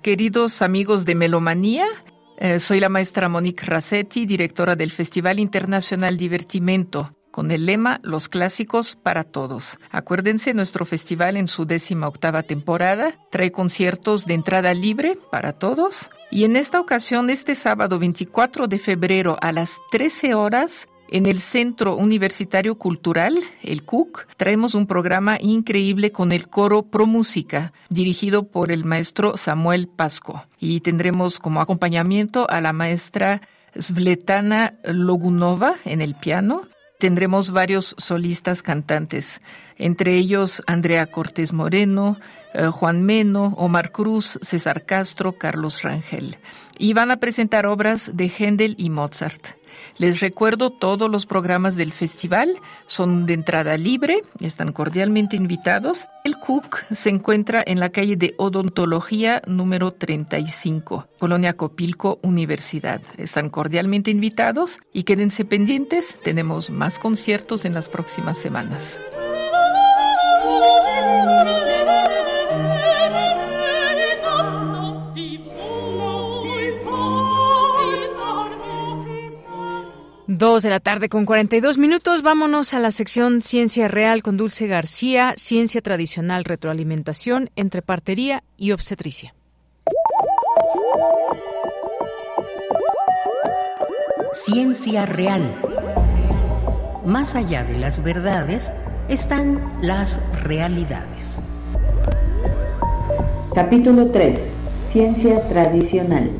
Queridos amigos de Melomanía, eh, soy la maestra Monique Rassetti, directora del Festival Internacional Divertimento, con el lema Los clásicos para todos. Acuérdense, nuestro festival en su décima octava temporada trae conciertos de entrada libre para todos. Y en esta ocasión, este sábado 24 de febrero a las 13 horas, en el Centro Universitario Cultural, el CUC, traemos un programa increíble con el coro Pro Música, dirigido por el maestro Samuel Pasco. Y tendremos como acompañamiento a la maestra Svetana Logunova en el piano. Tendremos varios solistas cantantes, entre ellos Andrea Cortés Moreno, eh, Juan Meno, Omar Cruz, César Castro, Carlos Rangel. Y van a presentar obras de Händel y Mozart. Les recuerdo, todos los programas del festival son de entrada libre, están cordialmente invitados. El Cook se encuentra en la calle de Odontología número 35, Colonia Copilco, Universidad. Están cordialmente invitados y quédense pendientes, tenemos más conciertos en las próximas semanas. Dos de la tarde con 42 minutos. Vámonos a la sección Ciencia Real con Dulce García, Ciencia Tradicional, Retroalimentación entre Partería y Obstetricia. Ciencia Real. Más allá de las verdades están las realidades. Capítulo 3. Ciencia Tradicional.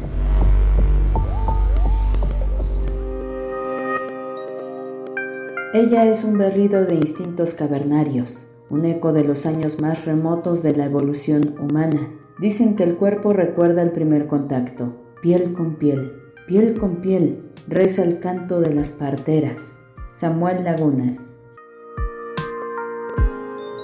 Ella es un berrido de instintos cavernarios, un eco de los años más remotos de la evolución humana. Dicen que el cuerpo recuerda el primer contacto, piel con piel, piel con piel, reza el canto de las parteras. Samuel Lagunas.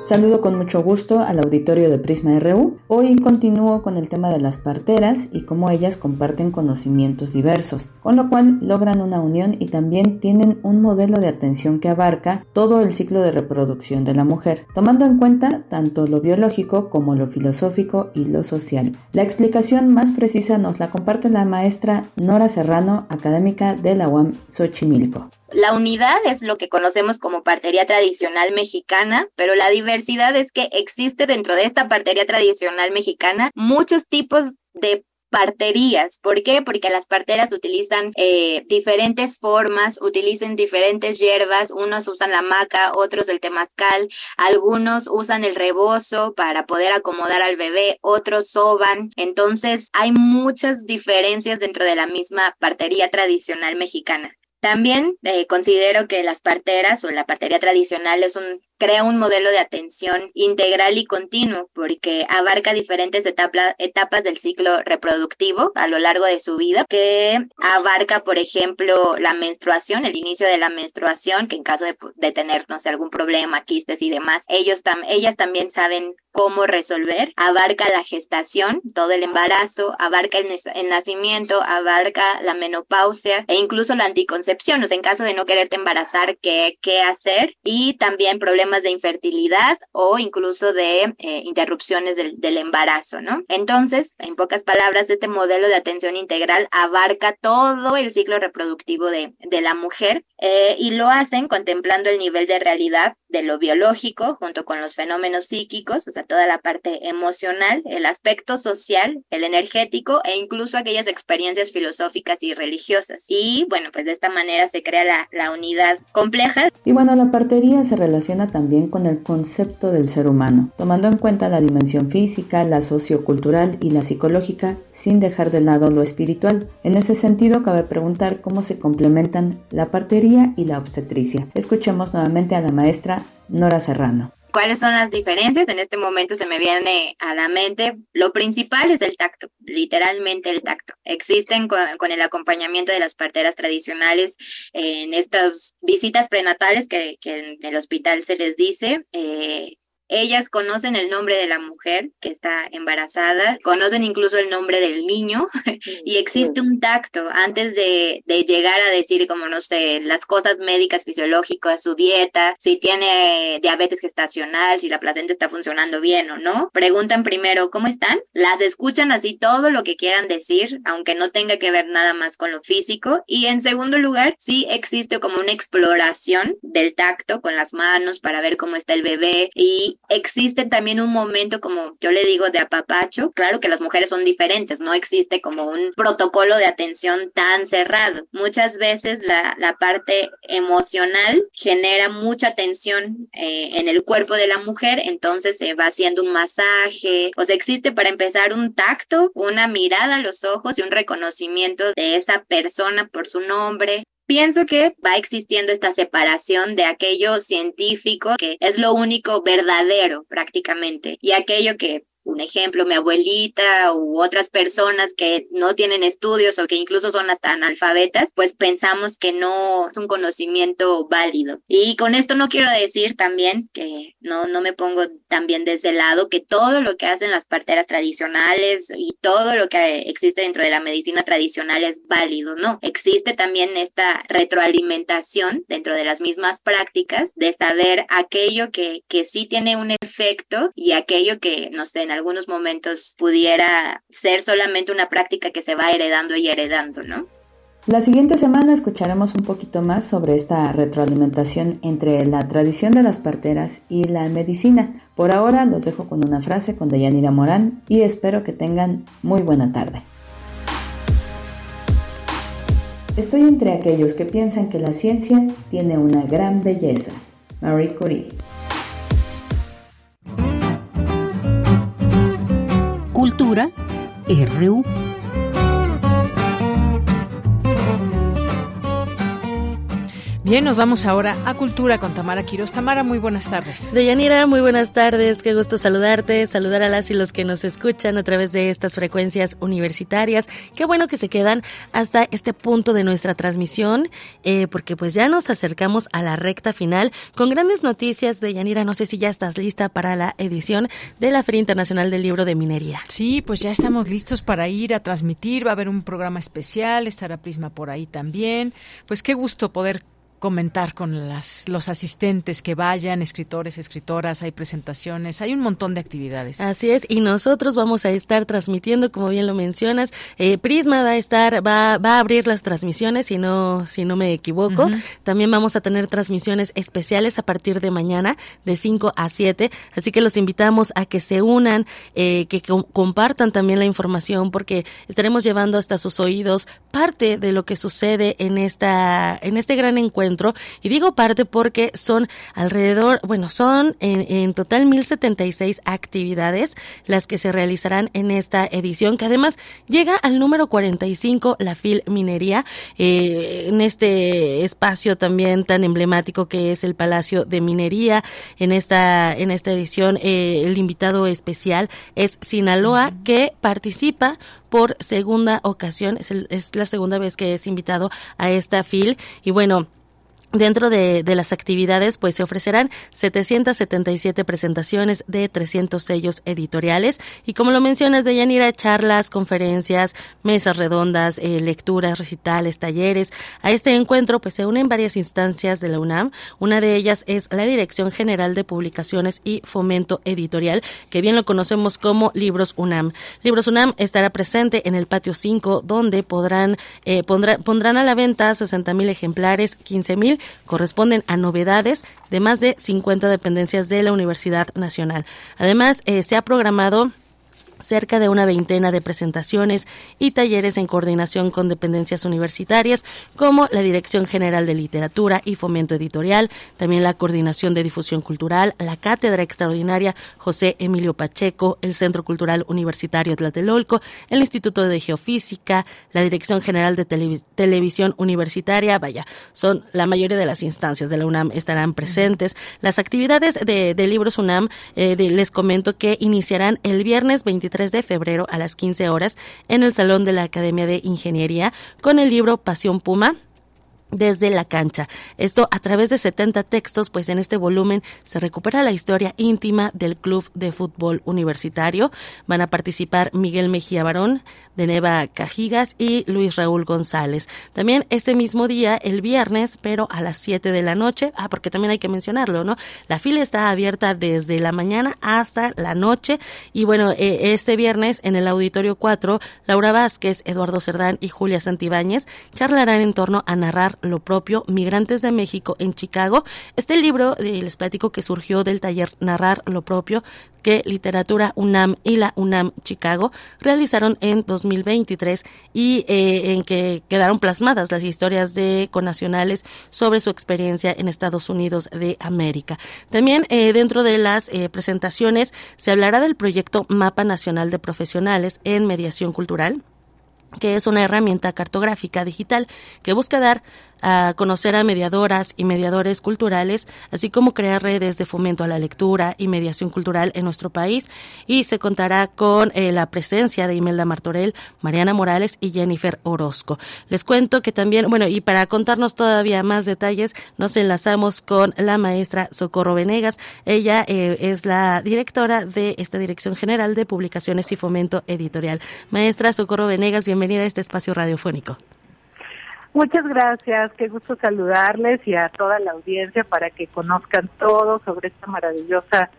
Saludo con mucho gusto al auditorio de Prisma RU. Hoy continúo con el tema de las parteras y cómo ellas comparten conocimientos diversos, con lo cual logran una unión y también tienen un modelo de atención que abarca todo el ciclo de reproducción de la mujer, tomando en cuenta tanto lo biológico como lo filosófico y lo social. La explicación más precisa nos la comparte la maestra Nora Serrano, académica de la UAM Xochimilco. La unidad es lo que conocemos como partería tradicional mexicana, pero la diversidad es que existe dentro de esta partería tradicional mexicana muchos tipos de parterías. ¿Por qué? Porque las parteras utilizan eh, diferentes formas, utilizan diferentes hierbas, unos usan la maca, otros el temazcal, algunos usan el rebozo para poder acomodar al bebé, otros soban. Entonces hay muchas diferencias dentro de la misma partería tradicional mexicana. También eh, considero que las parteras o la partería tradicional es un crea un modelo de atención integral y continuo porque abarca diferentes etapas del ciclo reproductivo a lo largo de su vida, que abarca, por ejemplo, la menstruación, el inicio de la menstruación, que en caso de, de tener, no sé, algún problema, quistes y demás, ellos tam ellas también saben cómo resolver, abarca la gestación, todo el embarazo, abarca el, el nacimiento, abarca la menopausia e incluso la anticoncepción, o sea, en caso de no quererte embarazar, qué, qué hacer, y también problemas de infertilidad o incluso de eh, interrupciones del, del, embarazo, ¿no? Entonces, en pocas palabras, este modelo de atención integral abarca todo el ciclo reproductivo de, de la mujer eh, y lo hacen contemplando el nivel de realidad de lo biológico junto con los fenómenos psíquicos, o sea, toda la parte emocional, el aspecto social, el energético e incluso aquellas experiencias filosóficas y religiosas. Y bueno, pues de esta manera se crea la, la unidad compleja. Y bueno, la partería se relaciona también con el concepto del ser humano, tomando en cuenta la dimensión física, la sociocultural y la psicológica, sin dejar de lado lo espiritual. En ese sentido, cabe preguntar cómo se complementan la partería y la obstetricia. Escuchemos nuevamente a la maestra Nora Serrano. ¿Cuáles son las diferencias? En este momento se me viene a la mente. Lo principal es el tacto, literalmente el tacto. Existen con, con el acompañamiento de las parteras tradicionales en estas visitas prenatales que, que en el hospital se les dice. Eh, ellas conocen el nombre de la mujer que está embarazada, conocen incluso el nombre del niño [laughs] y existe un tacto antes de, de llegar a decir como no sé, las cosas médicas fisiológicas, su dieta, si tiene diabetes gestacional, si la placenta está funcionando bien o no. Preguntan primero cómo están, las escuchan así todo lo que quieran decir, aunque no tenga que ver nada más con lo físico. Y en segundo lugar, sí existe como una exploración del tacto con las manos para ver cómo está el bebé y existe también un momento como yo le digo de apapacho, claro que las mujeres son diferentes, no existe como un protocolo de atención tan cerrado. Muchas veces la, la parte emocional genera mucha tensión eh, en el cuerpo de la mujer, entonces se va haciendo un masaje, o sea, existe para empezar un tacto, una mirada a los ojos y un reconocimiento de esa persona por su nombre, pienso que va existiendo esta separación de aquello científico, que es lo único verdadero prácticamente, y aquello que un ejemplo, mi abuelita u otras personas que no tienen estudios o que incluso son hasta analfabetas, pues pensamos que no es un conocimiento válido. Y con esto no quiero decir también que no, no me pongo también desde el lado que todo lo que hacen las parteras tradicionales y todo lo que existe dentro de la medicina tradicional es válido, no. Existe también esta retroalimentación dentro de las mismas prácticas de saber aquello que, que sí tiene un efecto y aquello que, no sé, en algunos momentos pudiera ser solamente una práctica que se va heredando y heredando, ¿no? La siguiente semana escucharemos un poquito más sobre esta retroalimentación entre la tradición de las parteras y la medicina. Por ahora los dejo con una frase con Deyanira Morán y espero que tengan muy buena tarde. Estoy entre aquellos que piensan que la ciencia tiene una gran belleza. Marie Curie. Cultura RU. Bien, nos vamos ahora a Cultura con Tamara Quiroz. Tamara, muy buenas tardes. Deyanira, muy buenas tardes. Qué gusto saludarte, saludar a las y los que nos escuchan a través de estas frecuencias universitarias. Qué bueno que se quedan hasta este punto de nuestra transmisión, eh, porque pues ya nos acercamos a la recta final con grandes noticias. Deyanira, no sé si ya estás lista para la edición de la Feria Internacional del Libro de Minería. Sí, pues ya estamos listos para ir a transmitir. Va a haber un programa especial, estará Prisma por ahí también. Pues qué gusto poder comentar con las, los asistentes que vayan, escritores, escritoras, hay presentaciones, hay un montón de actividades. Así es, y nosotros vamos a estar transmitiendo, como bien lo mencionas, eh, Prisma va a estar, va, va a abrir las transmisiones, si no, si no me equivoco. También vamos a tener transmisiones especiales a partir de mañana, de 5 a 7, así que los invitamos a que se unan, eh, que compartan también la información, porque estaremos llevando hasta sus oídos parte de lo que sucede en esta, en este gran encuentro y digo parte porque son alrededor, bueno, son en, en total 1076 actividades las que se realizarán en esta edición, que además llega al número 45, la FIL Minería, eh, en este espacio también tan emblemático que es el Palacio de Minería. En esta, en esta edición, eh, el invitado especial es Sinaloa, que participa por segunda ocasión. Es, es, la segunda vez que es invitado a esta FIL. Y bueno, Dentro de, de, las actividades, pues se ofrecerán 777 presentaciones de 300 sellos editoriales y como lo mencionas, de Yanira, charlas, conferencias, mesas redondas, eh, lecturas, recitales, talleres. A este encuentro, pues se unen varias instancias de la UNAM. Una de ellas es la Dirección General de Publicaciones y Fomento Editorial, que bien lo conocemos como Libros UNAM. Libros UNAM estará presente en el patio 5, donde podrán eh, pondrán a la venta 60 mil ejemplares, 15 mil corresponden a novedades de más de 50 dependencias de la Universidad Nacional. Además, eh, se ha programado cerca de una veintena de presentaciones y talleres en coordinación con dependencias universitarias como la Dirección General de Literatura y Fomento Editorial, también la Coordinación de Difusión Cultural, la Cátedra Extraordinaria José Emilio Pacheco, el Centro Cultural Universitario Tlatelolco, el Instituto de Geofísica, la Dirección General de Televisión Universitaria, vaya, son la mayoría de las instancias de la UNAM estarán presentes. Las actividades de, Libros UNAM, eh, les comento que iniciarán el viernes 23 de febrero a las 15 horas en el Salón de la Academia de Ingeniería con el libro Pasión Puma desde la cancha. Esto a través de 70 textos, pues en este volumen se recupera la historia íntima del Club de Fútbol Universitario. Van a participar Miguel Mejía Barón, Deneva Cajigas y Luis Raúl González. También ese mismo día, el viernes, pero a las 7 de la noche, ah, porque también hay que mencionarlo, ¿no? La fila está abierta desde la mañana hasta la noche y bueno, eh, este viernes en el Auditorio 4, Laura Vázquez, Eduardo Cerdán y Julia Santibáñez charlarán en torno a narrar lo propio, Migrantes de México en Chicago. Este libro, eh, les platico que surgió del taller Narrar lo propio que Literatura UNAM y la UNAM Chicago realizaron en 2023 y eh, en que quedaron plasmadas las historias de conacionales sobre su experiencia en Estados Unidos de América. También eh, dentro de las presentaciones se hablará del proyecto Mapa Nacional de Profesionales en Mediación Cultural que es una herramienta cartográfica digital que busca dar a conocer a mediadoras y mediadores culturales, así como crear redes de fomento a la lectura y mediación cultural en nuestro país. Y se contará con eh, la presencia de Imelda Martorell, Mariana Morales y Jennifer Orozco. Les cuento que también, bueno, y para contarnos todavía más detalles, nos enlazamos con la maestra Socorro Venegas. Ella eh, es la directora de esta Dirección General de Publicaciones y Fomento Editorial. Maestra Socorro Venegas, bienvenida a este espacio radiofónico. Muchas gracias, qué gusto saludarles y a toda la audiencia para que conozcan todo sobre esta maravillosa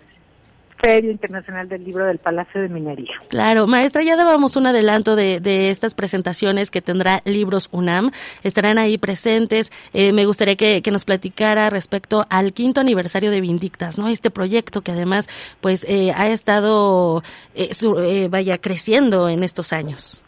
Feria Internacional del Libro del Palacio de Minería. Claro, maestra, ya dábamos un adelanto de, de estas presentaciones que tendrá Libros UNAM. Estarán ahí presentes. Eh, me gustaría que, que, nos platicara respecto al quinto aniversario de Vindictas, ¿no? Este proyecto que además, pues, eh, ha estado, eh, eh vaya, creciendo en estos años.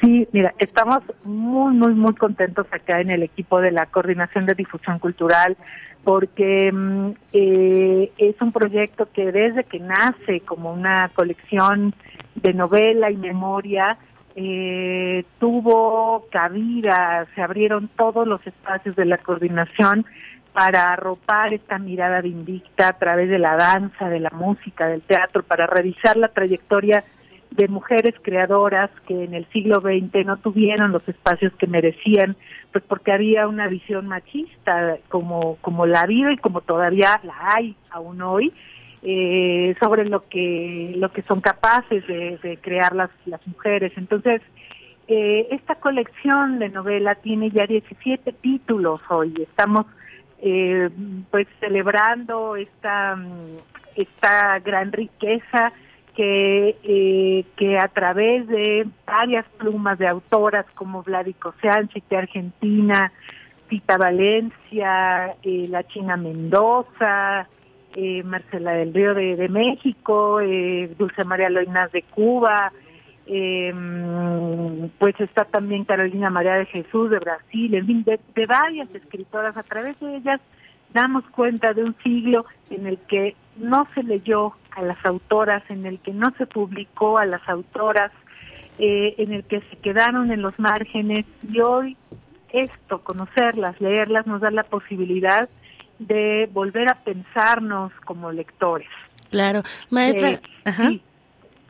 Sí, mira, estamos muy, muy, muy contentos acá en el equipo de la Coordinación de Difusión Cultural porque mm, eh, es un proyecto que desde que nace como una colección de novela y memoria, eh, tuvo cabida, se abrieron todos los espacios de la coordinación para arropar esta mirada de Invicta a través de la danza, de la música, del teatro, para revisar la trayectoria de mujeres creadoras que en el siglo XX no tuvieron los espacios que merecían, pues porque había una visión machista como, como la vida y como todavía la hay aún hoy, eh, sobre lo que lo que son capaces de, crear las, las mujeres. Entonces, eh, esta colección de novela tiene ya 17 títulos hoy. Estamos eh, pues celebrando esta, esta gran riqueza que, que a través de varias plumas de autoras como Vladico Sánchez Argentina, Tita Valencia, la China Mendoza, eh, Marcela del Río de, México, eh, Dulce María Loinas de Cuba, eh, pues está también Carolina María de Jesús de Brasil, en fin, de, varias escritoras. A través de ellas damos cuenta de un siglo en el que no se leyó a las autoras, en el que no se publicó a las autoras, en el que se quedaron en los márgenes y hoy esto, conocerlas, leerlas, nos da la posibilidad de volver a pensarnos como lectores. Claro, maestra. Eh,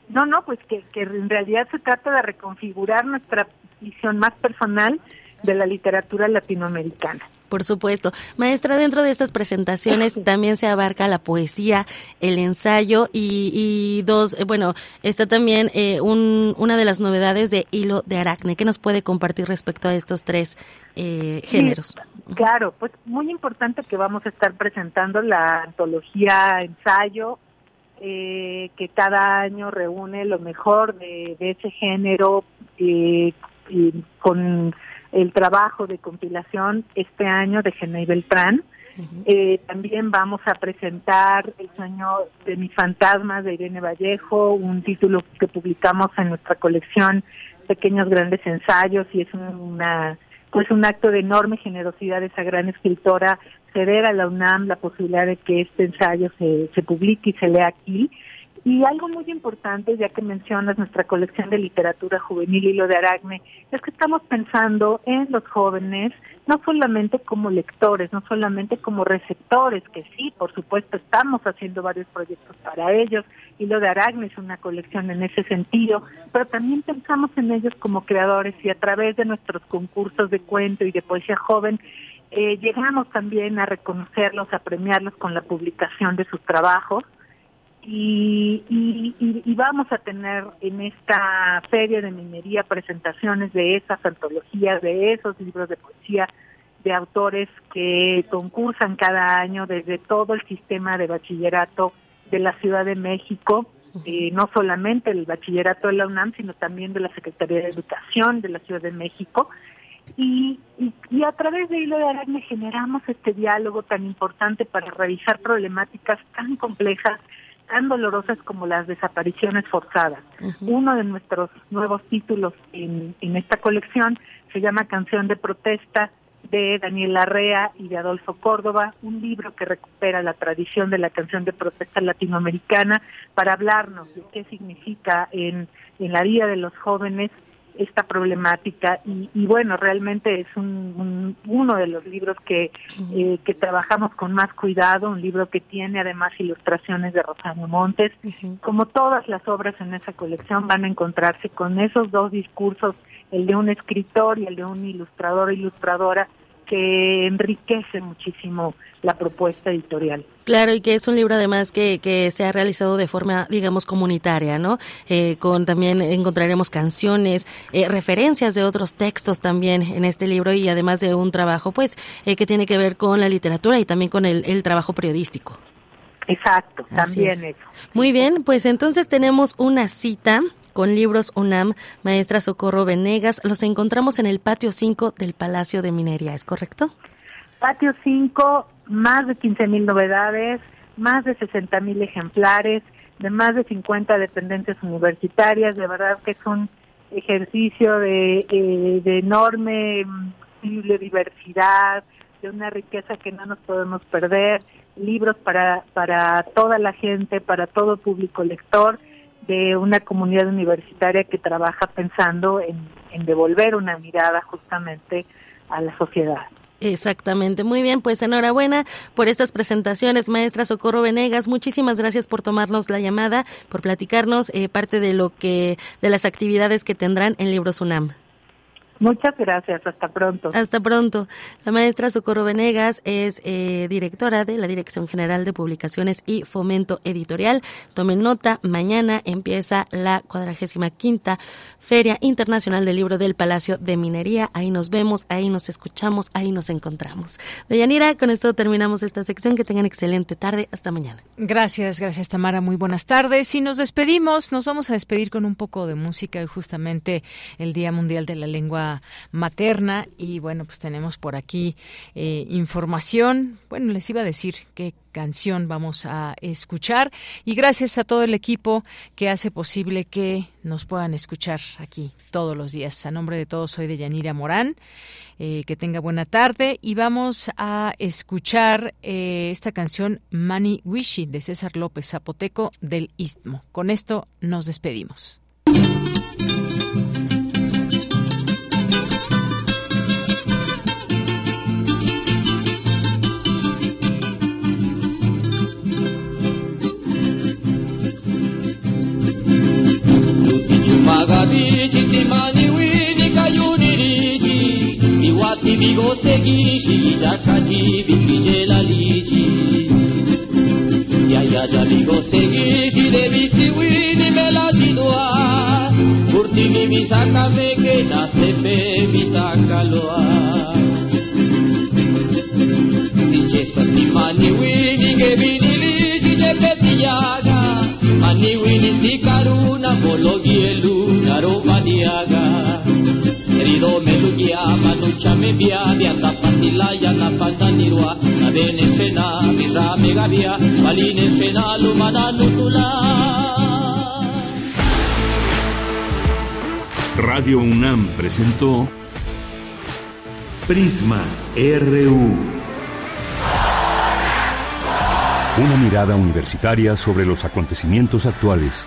no, no, pues que, que en realidad se trata de reconfigurar nuestra visión más personal de la literatura latinoamericana. Por supuesto. Maestra, dentro de estas presentaciones [laughs] también se abarca la poesía, el ensayo y, dos, eh, bueno, está también eh, un, una de las novedades de Hilo de Aracne. ¿Qué nos puede compartir respecto a estos tres eh, géneros? claro, pues muy importante que vamos a estar presentando la antología ensayo, que cada año reúne lo mejor de, de ese género y con el trabajo de compilación este año de Genei Beltrán. Eh, también vamos a presentar El sueño de mis fantasmas de Irene Vallejo, un título que publicamos en nuestra colección Pequeños Grandes Ensayos y es una pues un acto de enorme generosidad de esa gran escritora ceder a la UNAM la posibilidad de que este ensayo se, se publique y se lea aquí y algo muy importante, ya que mencionas nuestra colección de literatura juvenil y lo de Aracne, es que estamos pensando en los jóvenes, no solamente como lectores, no solamente como receptores, que sí, por supuesto, estamos haciendo varios proyectos para ellos, y lo de Aracne es una colección en ese sentido, pero también pensamos en ellos como creadores y a través de nuestros concursos de cuento y de poesía joven, eh, llegamos también a reconocerlos, a premiarlos con la publicación de sus trabajos y, y, vamos a tener en esta feria de minería presentaciones de esas antologías, de esos libros de poesía de autores que concursan cada año desde todo el sistema de bachillerato de la Ciudad de México, eh, no solamente el bachillerato de la UNAM, sino también de la Secretaría de Educación de la Ciudad de México. Y, y, a través de Hilo de Aracne generamos este diálogo tan importante para revisar problemáticas tan complejas tan dolorosas como las desapariciones forzadas. Uno de nuestros nuevos títulos en, en esta colección se llama Canción de Protesta de Daniel Larrea y de Adolfo Córdoba, un libro que recupera la tradición de la canción de protesta latinoamericana para hablarnos de qué significa en, en la vida de los jóvenes esta problemática y, bueno, realmente es un, uno de los libros que, eh, que trabajamos con más cuidado, un libro que tiene además ilustraciones de Rosario Montes. Como todas las obras en esa colección van a encontrarse con esos dos discursos, el de un escritor y el de un ilustrador o ilustradora, que enriquece muchísimo la propuesta editorial. Claro, y que es un libro además que, que se ha realizado de forma, digamos, comunitaria, ¿no? Eh, con también encontraremos canciones, eh, referencias de otros textos también en este libro y además de un trabajo, pues, eh, que tiene que ver con la literatura y también con el, el trabajo periodístico. Exacto, también eso. Muy bien, pues entonces tenemos una cita con Libros UNAM, maestra Socorro Venegas. Los encontramos en el patio 5 del Palacio de Minería, ¿es correcto? Patio 5, más de 15 mil novedades, más de 60 mil ejemplares, de más de 50 dependencias universitarias. De verdad que es un ejercicio de, eh, de enorme biodiversidad, de una riqueza que no nos podemos perder, libros para, para toda la gente, para todo público lector de una comunidad universitaria que trabaja pensando en, en devolver una mirada justamente a la sociedad. Exactamente, muy bien, pues enhorabuena por estas presentaciones, maestra Socorro Venegas, muchísimas gracias por tomarnos la llamada, por platicarnos eh, parte de lo que, de las actividades que tendrán en Libros UNAM. Muchas gracias, hasta pronto. Hasta pronto. La maestra Socorro Venegas es eh, directora de la Dirección General de Publicaciones y Fomento Editorial. Tomen nota, mañana empieza la cuadragésima quinta Feria Internacional del Libro del Palacio de Minería. Ahí nos vemos, ahí nos escuchamos, ahí nos encontramos. Deyanira, con esto terminamos esta sección. Que tengan excelente tarde. Hasta mañana. Gracias, gracias Tamara. Muy buenas tardes. Y nos despedimos, nos vamos a despedir con un poco de música y justamente el Día Mundial de la Lengua Materna. Y bueno, pues tenemos por aquí eh, información. Bueno, les iba a decir que canción vamos a escuchar y gracias a todo el equipo que hace posible que nos puedan escuchar aquí todos los días. A nombre de todos soy de Yanira Morán. Eh, que tenga buena tarde y vamos a escuchar eh, esta canción Mani Wishi de César López Zapoteco del Istmo. Con esto nos despedimos. Magadici timani wini kayuniriji Iwati bigo seguishi Jakati bikijela liji Ya ya ja bigo seguishi Debisi wini melajidwa Kurtini misaka meke na sepe misaka loa. Si chesas timani wini Gebini liji Jepetiaga Mani wini si karuna Bologielu naroba diaga Rido melugia manucha me bia Biata fasila ya na pandanirwa Na bene fena birra me gabia Baline fena lumana nutula Radio UNAM presentó Prisma RU. Una mirada universitaria sobre los acontecimientos actuales.